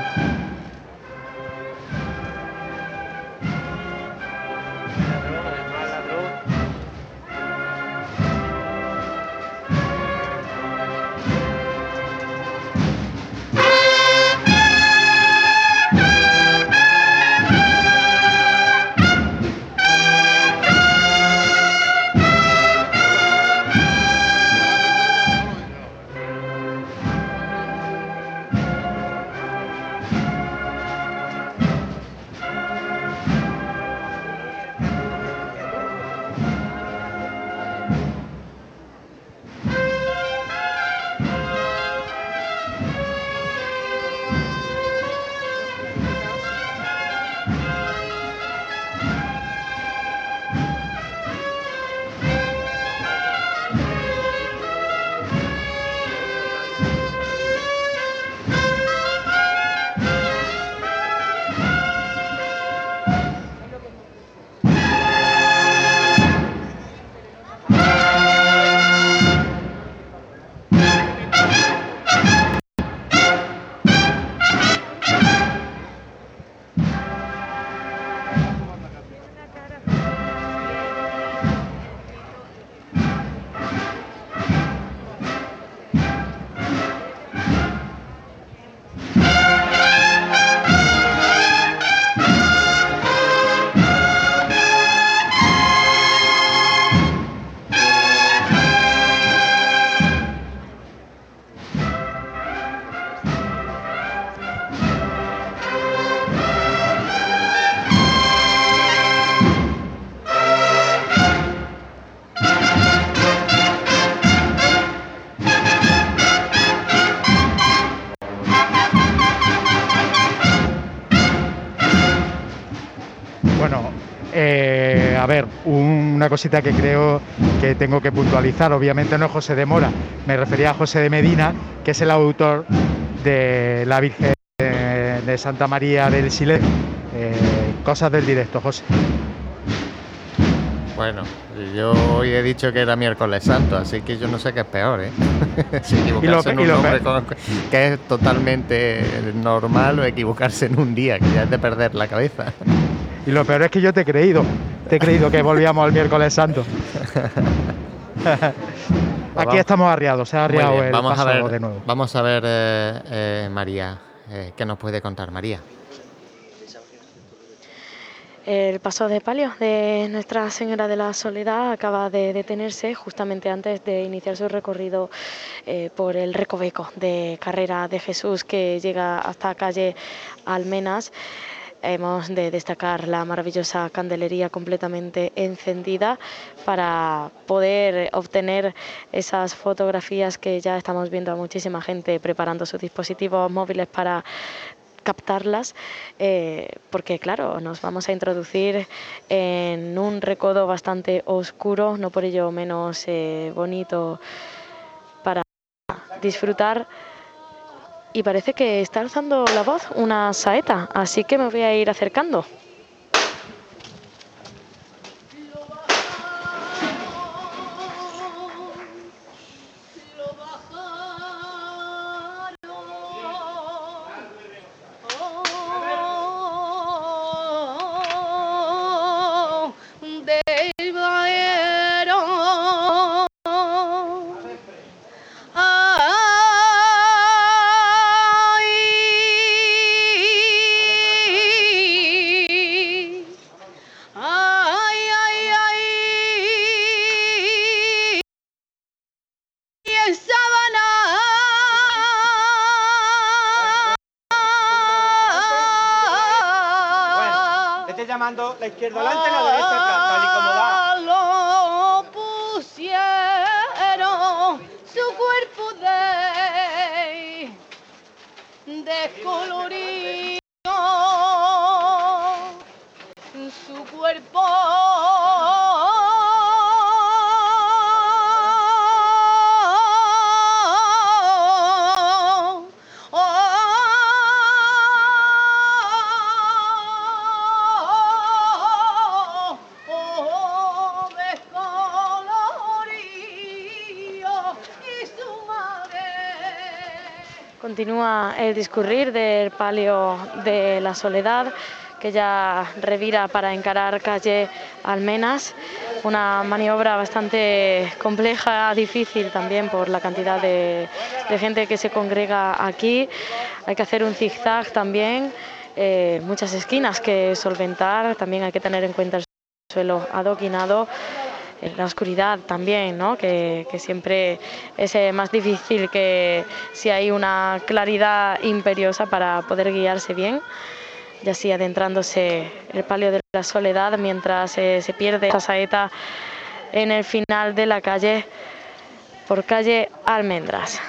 Una cosita que creo que tengo que puntualizar, obviamente no es José de Mora, me refería a José de Medina, que es el autor de La Virgen de Santa María del Silencio. Eh, cosas del directo, José.
Bueno, yo hoy he dicho que era miércoles santo, así que yo no sé qué es peor, ¿eh? si equivocarse en un nombre que es totalmente normal o equivocarse en un día, que ya es de perder la cabeza.
Y lo peor es que yo te he creído, te he creído que volvíamos al miércoles santo. Aquí estamos arriados, se ha arriado el
vamos
a
ver,
de nuevo.
Vamos a ver, eh, eh, María, eh, ¿qué nos puede contar María?
El paso de palio de Nuestra Señora de la Soledad acaba de detenerse justamente antes de iniciar su recorrido eh, por el Recoveco de Carrera de Jesús que llega hasta calle Almenas. Hemos de destacar la maravillosa candelería completamente encendida para poder obtener esas fotografías que ya estamos viendo a muchísima gente preparando sus dispositivos móviles para captarlas, eh, porque claro, nos vamos a introducir en un recodo bastante oscuro, no por ello menos eh, bonito para disfrutar. Y parece que está alzando la voz una saeta, así que me voy a ir acercando.
Izquierda
discurrir del palio de la soledad que ya revira para encarar calle Almenas, una maniobra bastante compleja, difícil también por la cantidad de, gente que se congrega aquí. Hay que hacer un zigzag también, eh, muchas esquinas que solventar, también hay que tener en cuenta el suelo adoquinado la oscuridad también, ¿no? que, siempre es eh, más difícil que si hay una claridad imperiosa para poder guiarse bien. Y así adentrándose el palio de la soledad mientras eh, se pierde esa saeta en el final de la calle por calle Almendras.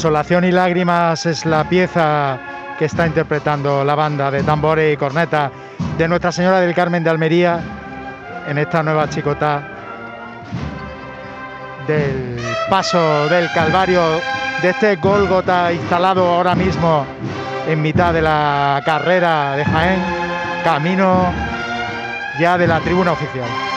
Consolación y lágrimas es la pieza que está interpretando la banda de tambores y corneta de Nuestra Señora del Carmen de Almería en esta nueva chicota del paso del Calvario de este Gólgota instalado ahora mismo en mitad de la carrera de Jaén, camino ya de la tribuna oficial.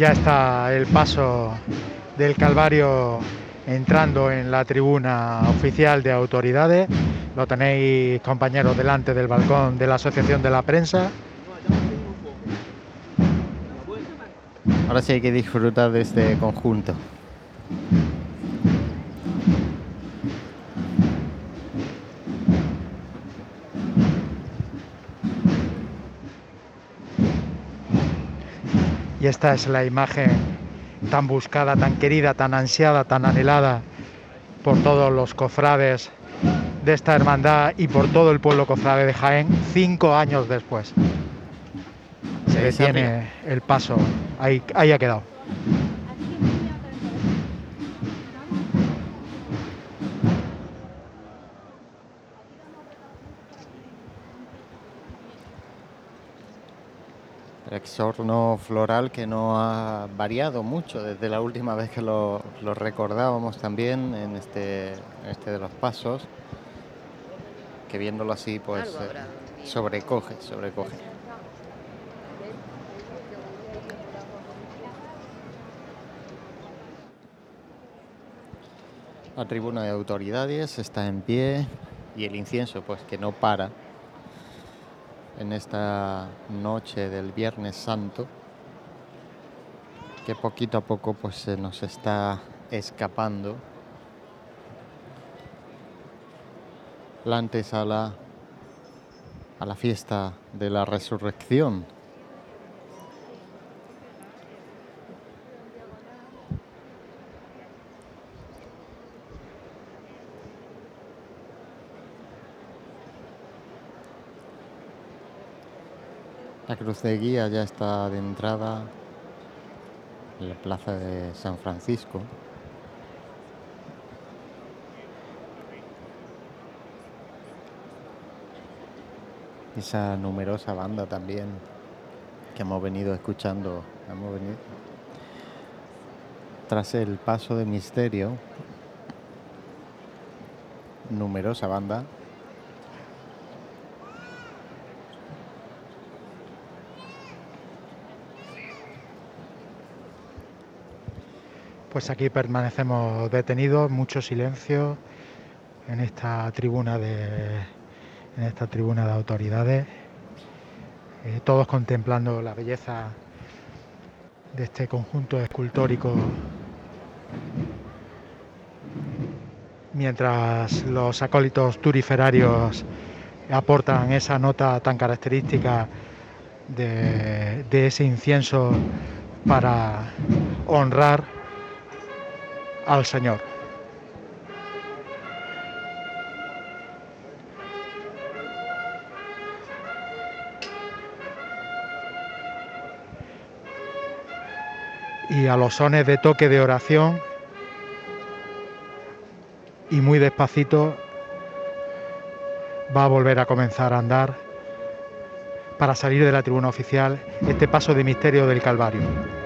Ya está el paso del Calvario entrando en la tribuna oficial de autoridades. Lo tenéis, compañeros, delante del balcón de la Asociación de la Prensa.
Ahora sí hay que disfrutar de este conjunto.
Esta es la imagen tan buscada, tan querida, tan ansiada, tan anhelada por todos los cofrades de esta hermandad y por todo el pueblo cofrade de Jaén, cinco años después. Se detiene el paso, ahí, ahí ha quedado.
Exorno floral que no ha variado mucho desde la última vez que lo, lo recordábamos también en este, este de los pasos, que viéndolo así pues eh, sobrecoge, sobrecoge. La tribuna de autoridades está en pie y el incienso pues que no para en esta noche del Viernes Santo que poquito a poco pues se nos está escapando la a la fiesta de la resurrección. La cruz de guía ya está de entrada en la plaza de San Francisco. Esa numerosa banda también que hemos venido escuchando, hemos venido tras el paso de misterio, numerosa banda
Pues aquí permanecemos detenidos, mucho silencio en esta tribuna de, en esta tribuna de autoridades, eh, todos contemplando la belleza de este conjunto escultórico, mientras los acólitos turiferarios aportan esa nota tan característica de, de ese incienso para honrar al Señor. Y a los sones de toque de oración y muy despacito va a volver a comenzar a andar para salir de la tribuna oficial este paso de misterio del Calvario.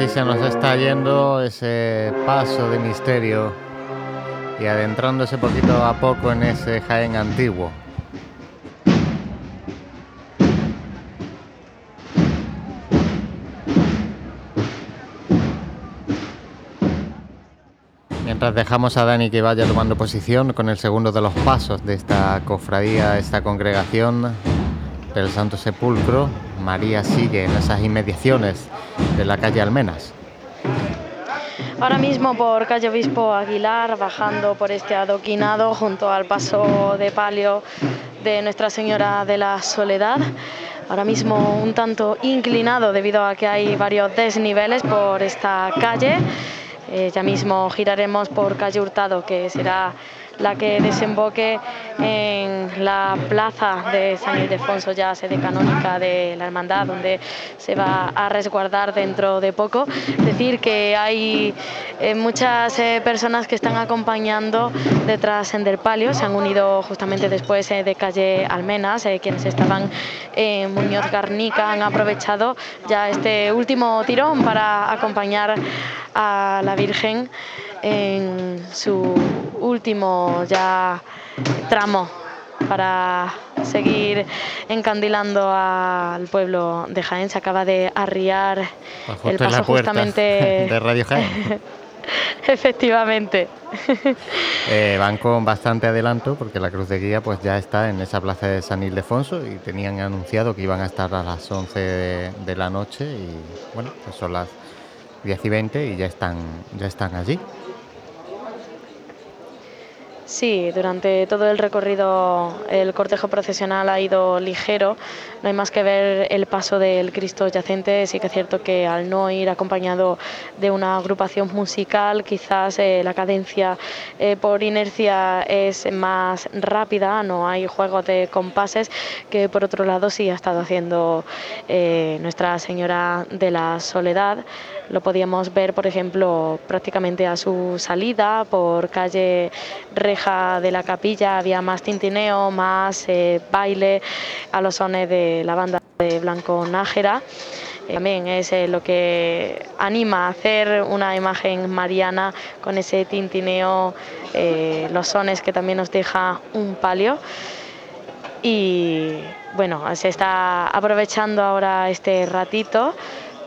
Así se nos está yendo ese paso de misterio y adentrándose poquito a poco en ese Jaén antiguo. Mientras dejamos a Dani que vaya tomando posición con el segundo de los pasos de esta cofradía, esta congregación del Santo Sepulcro, María sigue en esas inmediaciones de la calle Almenas.
Ahora mismo por calle Obispo Aguilar, bajando por este adoquinado junto al paso de palio de Nuestra Señora de la Soledad. Ahora mismo un tanto inclinado debido a que hay varios desniveles por esta calle. Eh, ya mismo giraremos por calle Hurtado, que será la que desemboque en la plaza de San Ildefonso, ya sede canónica de la Hermandad, donde se va a resguardar dentro de poco. Decir que hay eh, muchas eh, personas que están acompañando detrás en del palio, se han unido justamente después eh, de calle Almenas, quienes estaban en Muñoz Garnica han aprovechado ya este último tirón para acompañar a la Virgen en su último ya tramo para seguir encandilando al pueblo de Jaén. Se acaba de arriar
Pues
el paso justamente.
de Radio Jaén.
Efectivamente.
Eh, van con bastante adelanto porque la cruz de guía pues ya está en esa plaza de San Ildefonso y tenían anunciado que iban a estar a las 11 de, de la noche y bueno, pues son las 10 y 20 y ya están, ya están allí.
Sí, durante todo el recorrido el cortejo procesional ha ido ligero, no hay más que ver el paso del Cristo yacente, sí que es cierto que al no ir acompañado de una agrupación musical quizás eh, la cadencia eh, por inercia es más rápida, no hay juegos de compases que por otro lado sí ha estado haciendo eh, Nuestra Señora de la Soledad. Lo podíamos ver, por ejemplo, prácticamente a su salida por calle Reja de la Capilla. Había más tintineo, más eh, baile a los sones de la banda de Blanco Nájera. Eh, También es eh, lo que anima a hacer una imagen mariana con ese tintineo, los sones que también nos deja un palio. Y bueno, se está aprovechando ahora este ratito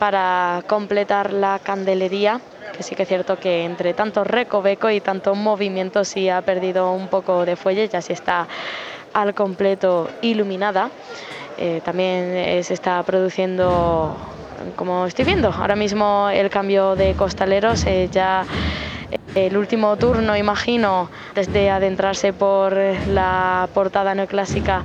para completar la candelería, que sí que es cierto que entre tanto recoveco y tanto movimiento sí ha perdido un poco de fuelle, ya sí está al completo iluminada. Eh, también eh, se está produciendo, como estoy viendo, ahora mismo el cambio de costaleros, eh, ya el último turno, imagino, desde adentrarse por la portada neoclásica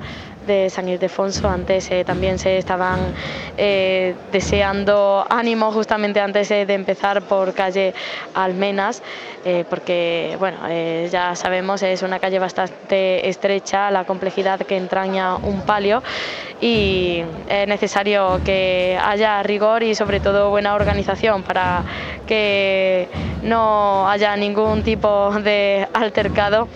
de San Ildefonso. Antes eh, también se estaban eh, deseando ánimo justamente antes eh, de empezar por calle Almenas, porque bueno, ya sabemos es una calle bastante estrecha, la complejidad que entraña un palio y es necesario que haya rigor y sobre todo buena organización para que no haya ningún tipo de altercado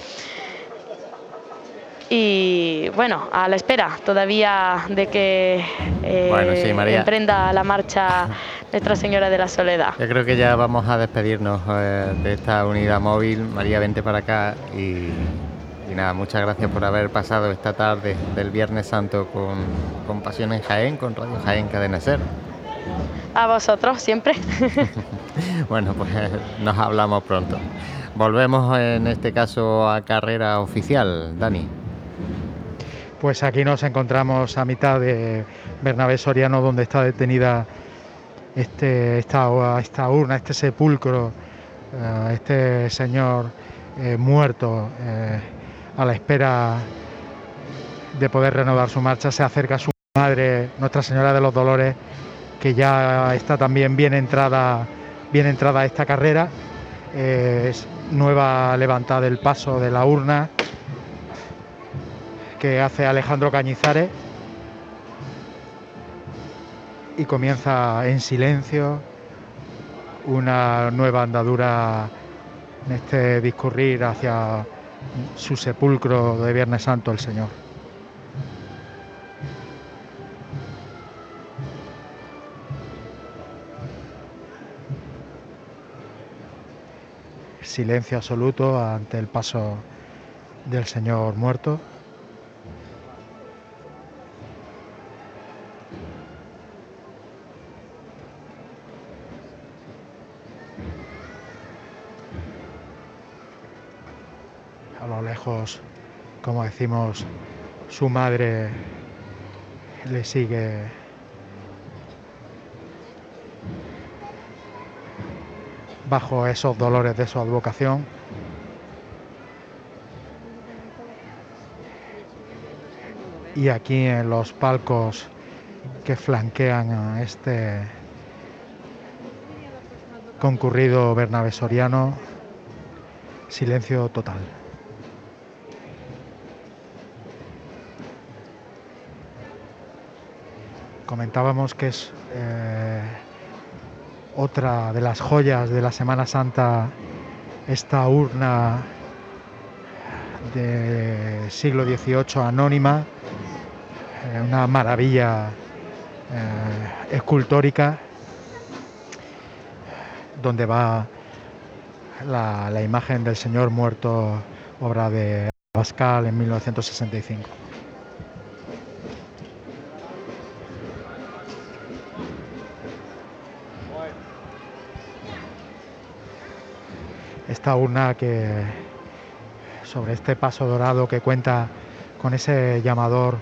y bueno, a la espera todavía de que eh,
Bueno, sí, María.
emprenda la marcha Nuestra Señora de la Soledad.
Yo creo que ya vamos a despedirnos eh, de esta unidad móvil. María, vente para acá y, y nada, muchas gracias por haber pasado esta tarde del Viernes Santo con, con Pasión en Jaén, con Radio Jaén Cadena Ser.
A vosotros siempre.
Bueno, pues nos hablamos pronto. Volvemos en este caso a carrera oficial, Dani.
Pues aquí nos encontramos a mitad de Bernabé Soriano, donde está detenida este, esta, urna, este sepulcro, eh, este señor eh, muerto eh, a la espera de poder renovar su marcha. Se acerca su madre, Nuestra Señora de los Dolores, que ya está también bien entrada, bien entrada a esta carrera. Es nueva levantada del paso de la urna que hace Alejandro Cañizares y comienza en silencio una nueva andadura en este discurrir hacia su sepulcro de Viernes Santo el Señor. Silencio absoluto ante el paso del Señor muerto. Como decimos, su madre le sigue bajo esos dolores de su advocación. Y aquí en los palcos que flanquean a este concurrido Bernabé Soriano, silencio total. Comentábamos que es eh, otra de las joyas de la Semana Santa, esta urna de siglo XVIII anónima, eh, una maravilla eh, escultórica, donde va la, la imagen del Señor muerto, obra de Pascal en 1965. Esta urna que sobre este paso dorado que cuenta con ese llamador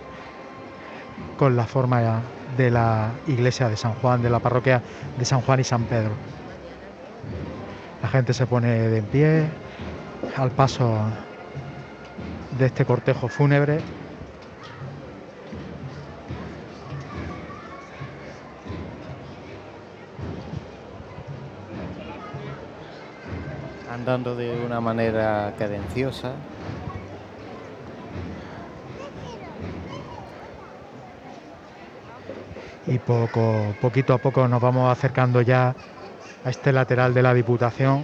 con la forma de la iglesia de San Juan, de la parroquia de San Juan y San Pedro. La gente se pone de pie al paso de este cortejo fúnebre.
Andando de una manera cadenciosa.
Y poco, poquito a poco nos vamos acercando ya a este lateral de la Diputación.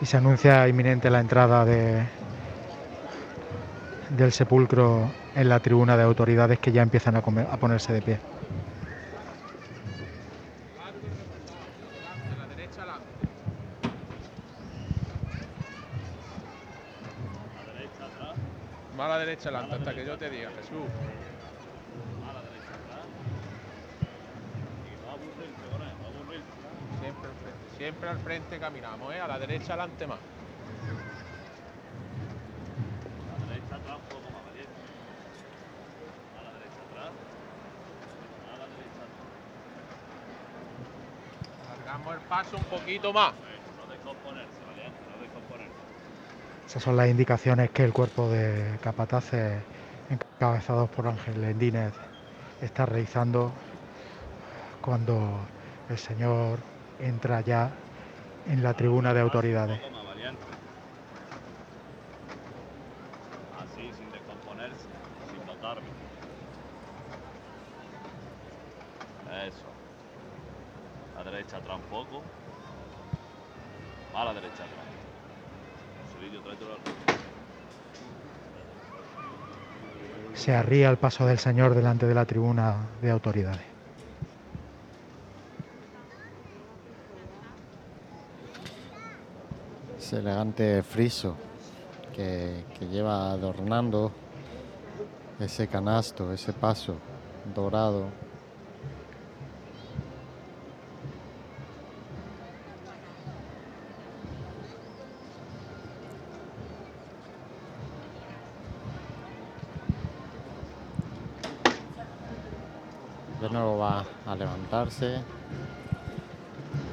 Y se anuncia inminente la entrada de, del sepulcro en la tribuna de autoridades que ya empiezan a, ponerse de pie.
Va a la derecha adelante hasta que yo te diga, Jesús. Siempre al frente, siempre al frente caminamos, ¿eh? A la derecha adelante más. Alargamos el paso un poquito más.
Esas son las indicaciones que el cuerpo de capataces encabezados por Ángel Lendínez está realizando cuando el señor entra ya en la tribuna de autoridades.
Así, sin descomponerse, sin notarme. Eso. La derecha atrás un poco. A la derecha atrás. Solillo, tráetelo al-
Se arría el paso del señor delante de la tribuna de autoridades.
Ese elegante friso que lleva adornando ese canasto, ese paso dorado.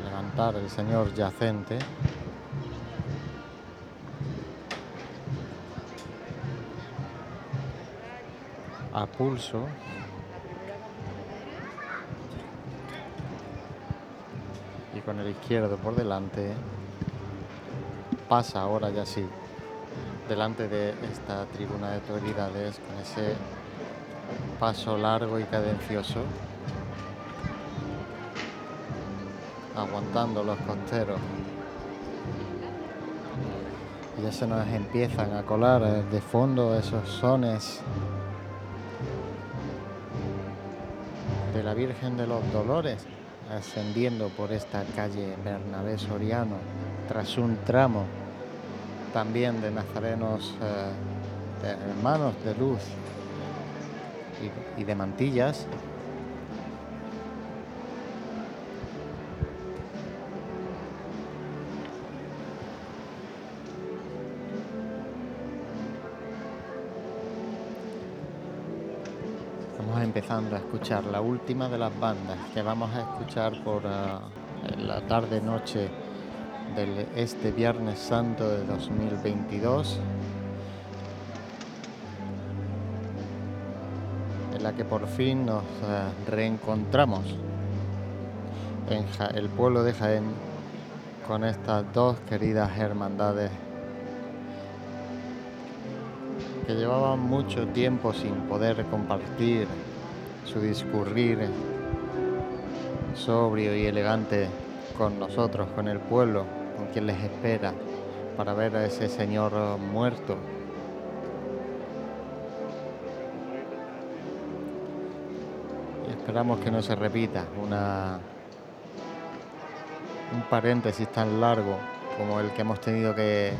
Levantar el señor yacente. a pulso. Y con el izquierdo por delante. Pasa ahora ya sí. Delante de esta tribuna de autoridades con ese paso largo y cadencioso. Aguantando los costeros. Ya se nos empiezan a colar eh, de fondo esos sones de la Virgen de los Dolores, ascendiendo por esta calle Bernabé Soriano tras un tramo también de nazarenos eh, de hermanos de luz y de mantillas. Empezando a escuchar la última de las bandas que vamos a escuchar por en la tarde noche del este Viernes Santo de 2022. En la que por fin nos ah, reencontramos en el pueblo de Jaén con estas dos queridas hermandades que llevaban mucho tiempo sin poder compartir su discurrir sobrio y elegante con nosotros, con el pueblo, con quien les espera para ver a ese señor muerto. Y esperamos que no se repita una un paréntesis tan largo como el que hemos tenido que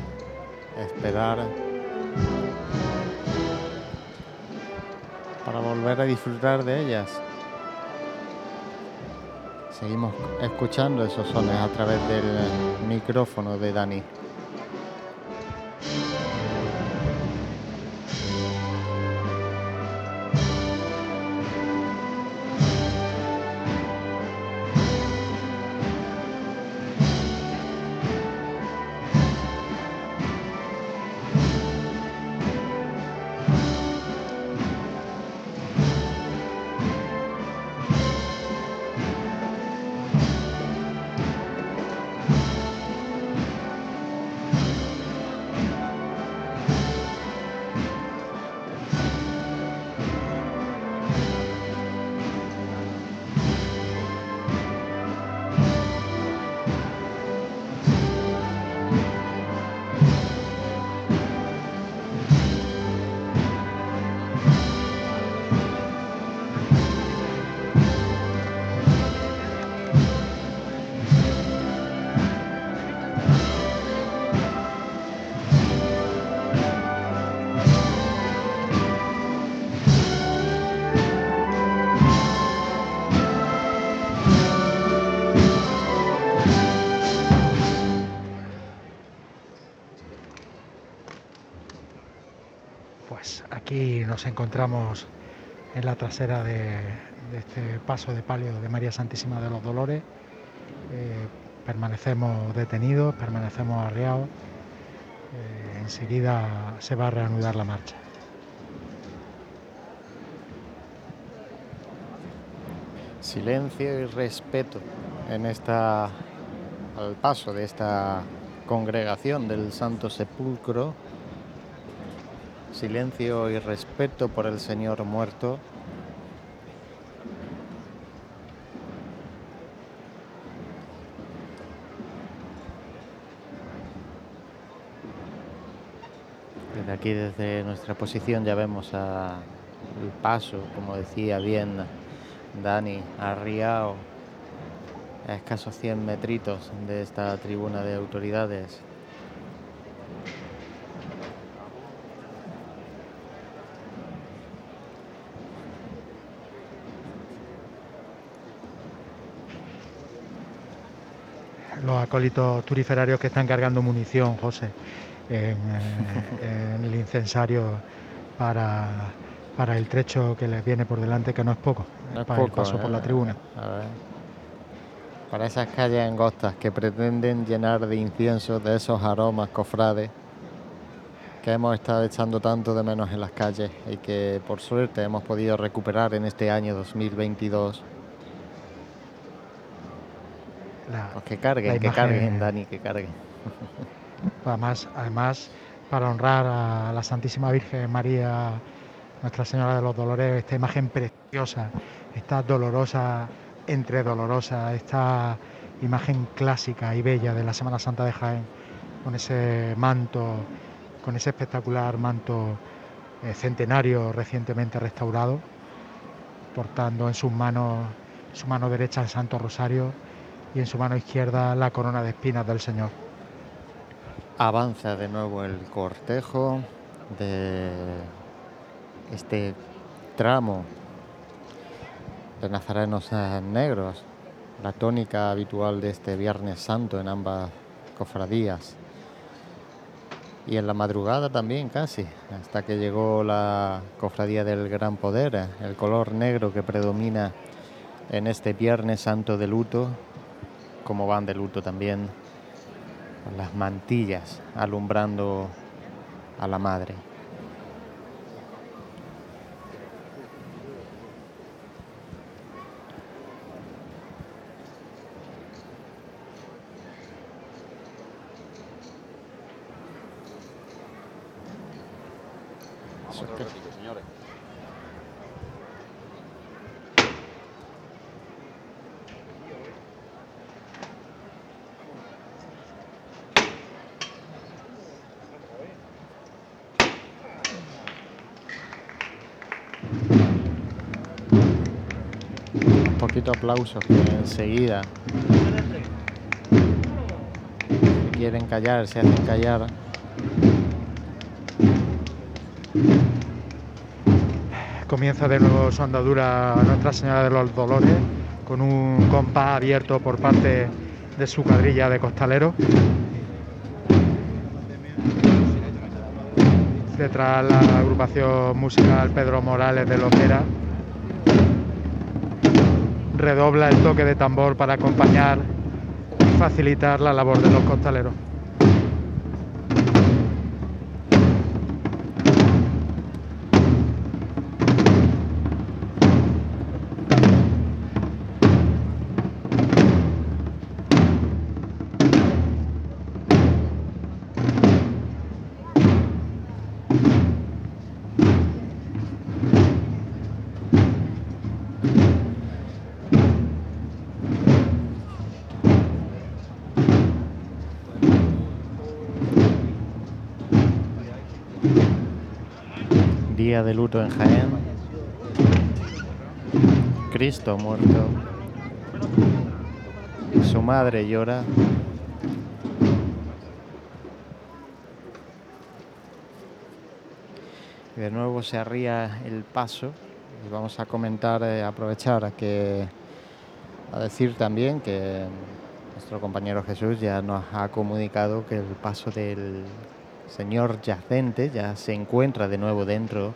esperar para volver a disfrutar de ellas. Seguimos escuchando esos sones a través del micrófono de Dani.
Encontramos en la trasera de, este paso de palio de María Santísima de los Dolores. Eh, permanecemos detenidos, permanecemos arriados. Eh, enseguida se va a reanudar la marcha.
Silencio y respeto en esta al paso de esta congregación del Santo Sepulcro. Silencio y respeto por el Señor muerto. Desde aquí, desde nuestra posición, ya vemos a- el paso, como decía bien Dani, arriado a escasos 100 metritos de esta tribuna de autoridades.
Los acólitos turiferarios que están cargando munición, José, en, en el incensario para, para el trecho que les viene por delante, que no es poco,
No es
para el
poco,
paso por la
¿eh?
tribuna.
A ver. Para esas calles angostas que pretenden llenar de incienso de esos aromas cofrades que hemos estado echando tanto de menos en las calles y que por suerte hemos podido recuperar en este año 2022.
La-
Pues que carguen,
la
que carguen, Dani, que carguen.
Además, además, para honrar a la Santísima Virgen María, Nuestra Señora de los Dolores, esta imagen preciosa, esta dolorosa entre dolorosa, esta imagen clásica y bella de la Semana Santa de Jaén, con ese manto, con ese espectacular manto eh, centenario recientemente restaurado, portando en sus manos su mano derecha el Santo Rosario y en su mano izquierda la corona de espinas del Señor.
Avanza de nuevo el cortejo de este tramo de nazarenos eh, negros, la tónica habitual de este Viernes Santo en ambas cofradías. Y en la madrugada también casi, hasta que llegó la cofradía del Gran Poder, eh, el color negro que predomina en este Viernes Santo de luto, como van de luto también las mantillas alumbrando a la madre.
señores.
Un poquito aplauso que enseguida quieren callar, se hacen callar.
Comienza de nuevo su andadura Nuestra Señora de los Dolores con un compás abierto por parte de su cuadrilla de costaleros. Detrás la agrupación musical Pedro Morales de Lotera. Redobla el toque de tambor para acompañar y facilitar la labor de los costaleros.
Día de luto en Jaén. Cristo muerto. Su madre llora. De nuevo se arría el paso. Y vamos a comentar, eh, aprovechar que a decir también que nuestro compañero Jesús ya nos ha comunicado que el paso del Señor yacente ya se encuentra de nuevo dentro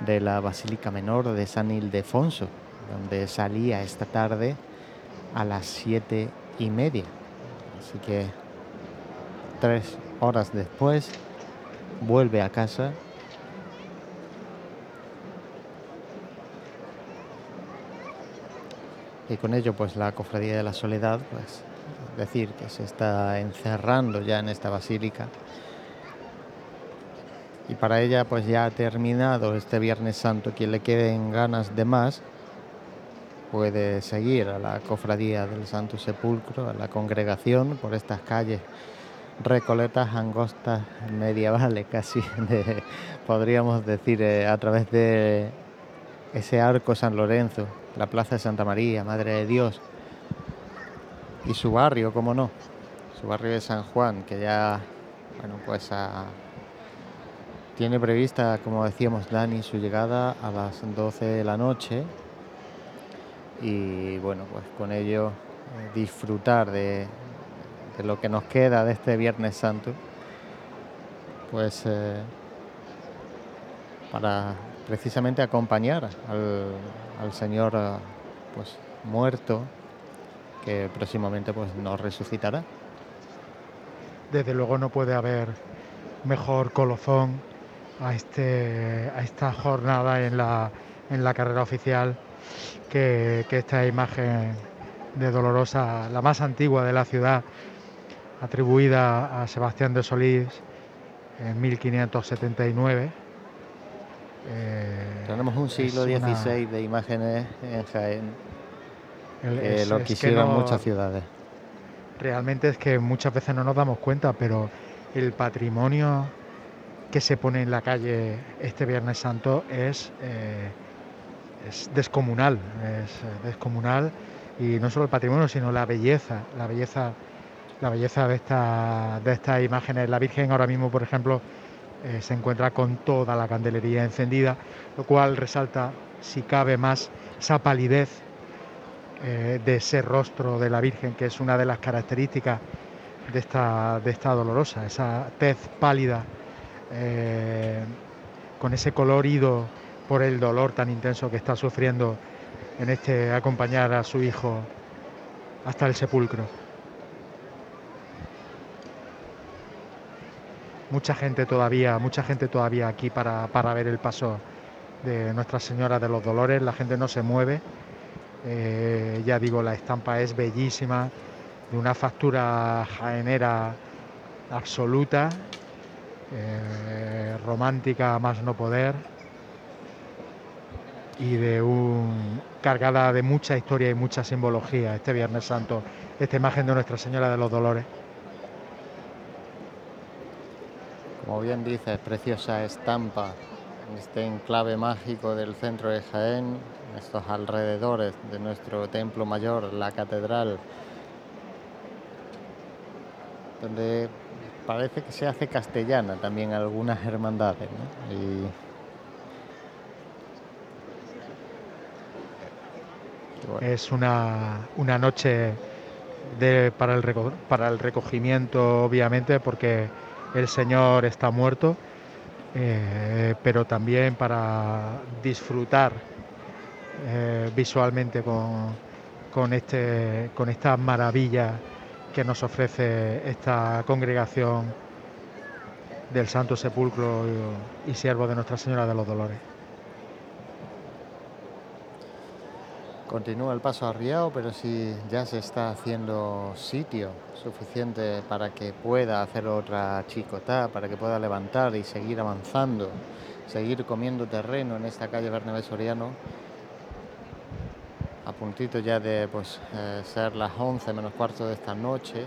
de la Basílica Menor de San Ildefonso, donde salía esta tarde a las siete y media. Así que tres horas después vuelve a casa. Y con ello, pues la Cofradía de la Soledad, pues decir que se está encerrando ya en esta basílica y para ella pues ya ha terminado este Viernes Santo. Quien le queden ganas de más puede seguir a la cofradía del Santo Sepulcro, a la congregación por estas calles recoletas, angostas, medievales casi, podríamos decir, eh, a través de ese arco San Lorenzo, la Plaza de Santa María, Madre de Dios, y su barrio, como no, su barrio de San Juan, que ya, bueno, pues ha- tiene prevista, como decíamos Dani, su llegada a las 12 de la noche y bueno, pues con ello eh, disfrutar de, lo que nos queda de este Viernes Santo, pues eh, para precisamente acompañar al, al Señor eh, pues muerto que próximamente pues nos resucitará.
Desde luego no puede haber mejor colofón a, este, a esta jornada en la, en la carrera oficial que, que esta imagen de Dolorosa, la más antigua de la ciudad, atribuida a Sebastián de Solís en 1579. Eh,
Tenemos un siglo
una-
XVI de imágenes en Jaén
el-
que
es-
lo
es que
quisieron
no-
muchas ciudades.
Realmente es que muchas veces no nos damos cuenta, pero el patrimonio que se pone en la calle este Viernes Santo es, eh, es descomunal, es eh, descomunal y no solo el patrimonio, sino la belleza, la belleza, la belleza de, esta, de estas imágenes. La Virgen ahora mismo, por ejemplo, eh, se encuentra con toda la candelería encendida, lo cual resalta, si cabe más, esa palidez de ese rostro de la Virgen, que es una de las características de esta, de esta dolorosa, esa tez pálida, eh, con ese colorido por el dolor tan intenso que está sufriendo en este acompañar a su hijo hasta el sepulcro. Mucha gente todavía, mucha gente todavía aquí para, para ver el paso de Nuestra Señora de los Dolores. La gente no se mueve. Eh, ya digo, la estampa es bellísima, de una factura jaenera absoluta, eh, romántica más no poder y de un cargada de mucha historia y mucha simbología este Viernes Santo, esta imagen de Nuestra Señora de los Dolores.
Como bien dices, preciosa estampa en este enclave mágico del centro de Jaén, estos alrededores de nuestro templo mayor, la catedral, donde parece que se hace castellana también algunas hermandades.
Es una, una noche para, el para el recogimiento, obviamente, porque el Señor está muerto, eh, pero también para disfrutar eh, visualmente con, con, este, con esta maravilla que nos ofrece esta congregación del Santo Sepulcro y, Siervo de Nuestra Señora de los Dolores.
Continúa el paso arriado, pero si ya se está haciendo sitio suficiente para que pueda hacer otra chicotá, para que pueda levantar y seguir avanzando, seguir comiendo terreno en esta calle Bernabé Soriano, a puntito ya de pues, eh, ser las 11 menos cuarto de esta noche.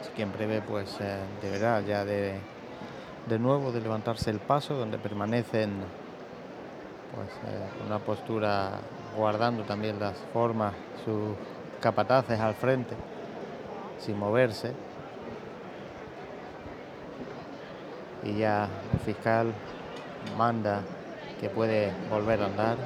Así que en breve pues eh, deberá ya de de nuevo de levantarse el paso donde permanecen pues eh, una postura guardando también las formas sus capataces al frente sin moverse y ya el fiscal manda que puede volver a andar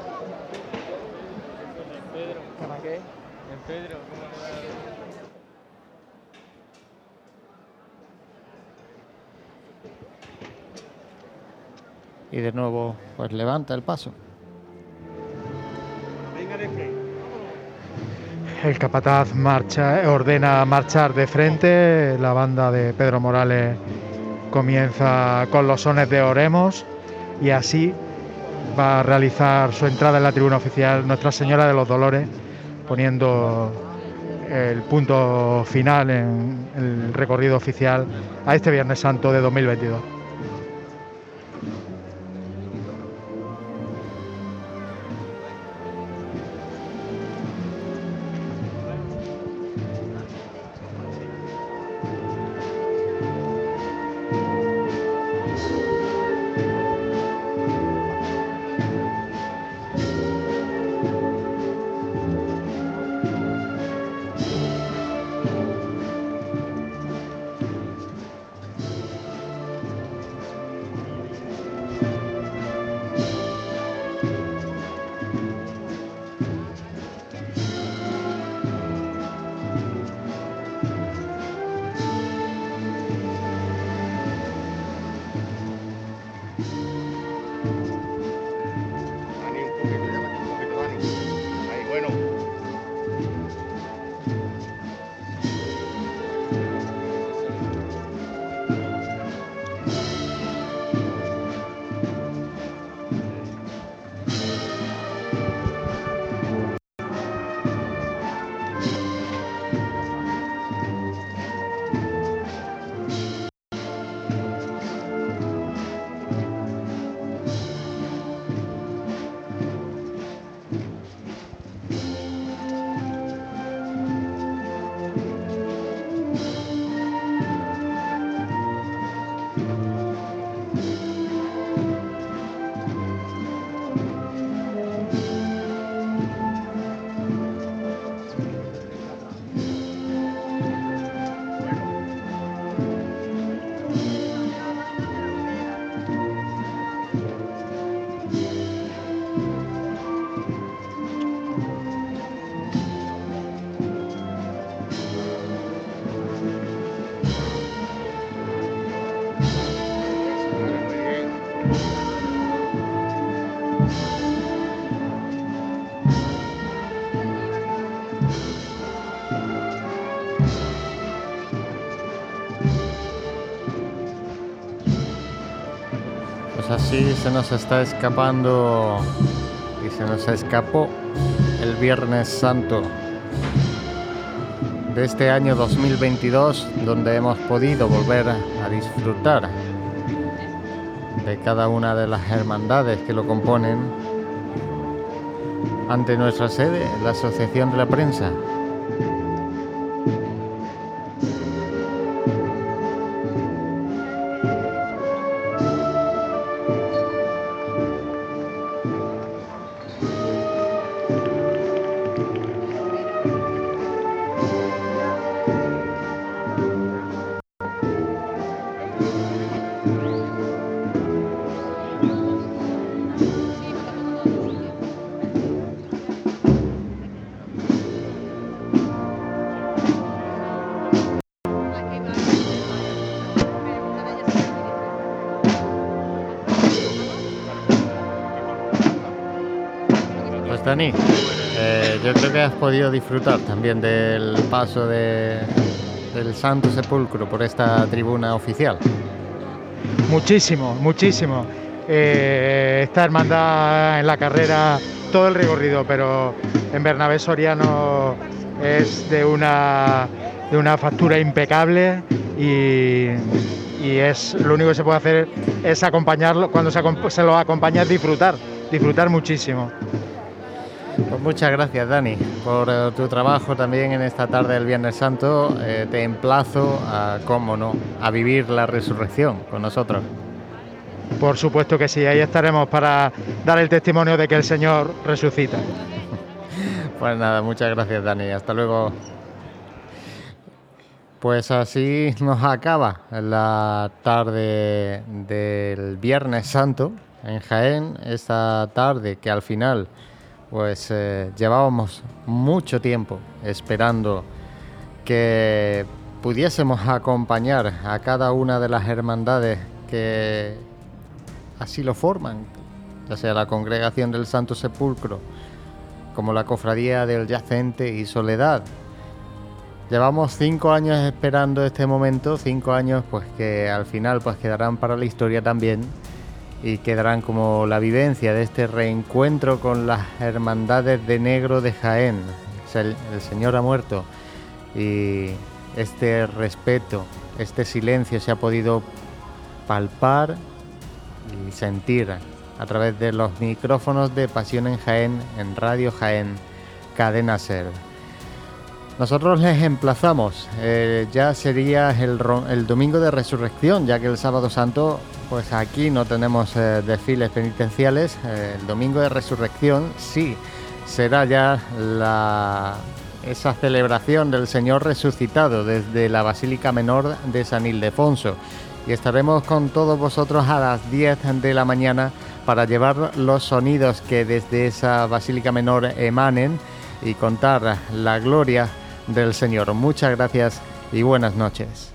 y de nuevo pues levanta el paso.
El capataz marcha, ordena marchar de frente, la banda de Pedro Morales comienza con los sones de Oremos y así va a realizar su entrada en la tribuna oficial Nuestra Señora de los Dolores, poniendo el punto final en el recorrido oficial a este Viernes Santo de 2022.
Así se nos está escapando y se nos escapó el Viernes Santo de este año 2022 donde hemos podido volver a disfrutar de cada una de las hermandades que lo componen ante nuestra sede, la Asociación de la Prensa. Dani, eh, yo creo que has podido disfrutar también del paso de- del Santo Sepulcro por esta tribuna oficial.
Muchísimo, muchísimo. Eh, esta hermandad en la carrera, todo el recorrido, pero en Bernabé Soriano es de una, de una factura impecable y, es lo único que se puede hacer es acompañarlo, cuando se, se lo acompaña es disfrutar, disfrutar muchísimo.
Pues muchas gracias Dani por eh, tu trabajo también en esta tarde del Viernes Santo. Eh, te emplazo a, cómo no, a vivir la resurrección con nosotros.
Por supuesto que sí, ahí estaremos para dar el testimonio de que el Señor resucita.
Pues nada, muchas gracias Dani, hasta luego. Pues así nos acaba la tarde del Viernes Santo en Jaén, esta tarde que al final pues eh, llevábamos mucho tiempo esperando que pudiésemos acompañar a cada una de las hermandades que así lo forman, ya sea la congregación del Santo Sepulcro, como la cofradía del Yacente y Soledad. Llevamos cinco años esperando este momento, cinco años pues que al final pues quedarán para la historia también y quedarán como la vivencia de este reencuentro con las hermandades de negro de Jaén. El Señor ha muerto y este respeto, este silencio se ha podido palpar y sentir a través de los micrófonos de Pasión en Jaén, en Radio Jaén, Cadena Ser. Nosotros les emplazamos, eh, ya sería el, domingo de resurrección, ya que el sábado santo, pues aquí no tenemos eh, desfiles penitenciales, eh, el domingo de resurrección sí será ya esa celebración del Señor resucitado desde la Basílica Menor de San Ildefonso. Y estaremos con todos vosotros a las 10 de la mañana para llevar los sonidos que desde esa Basílica Menor emanen y contar la gloria del Señor. Muchas gracias y buenas noches.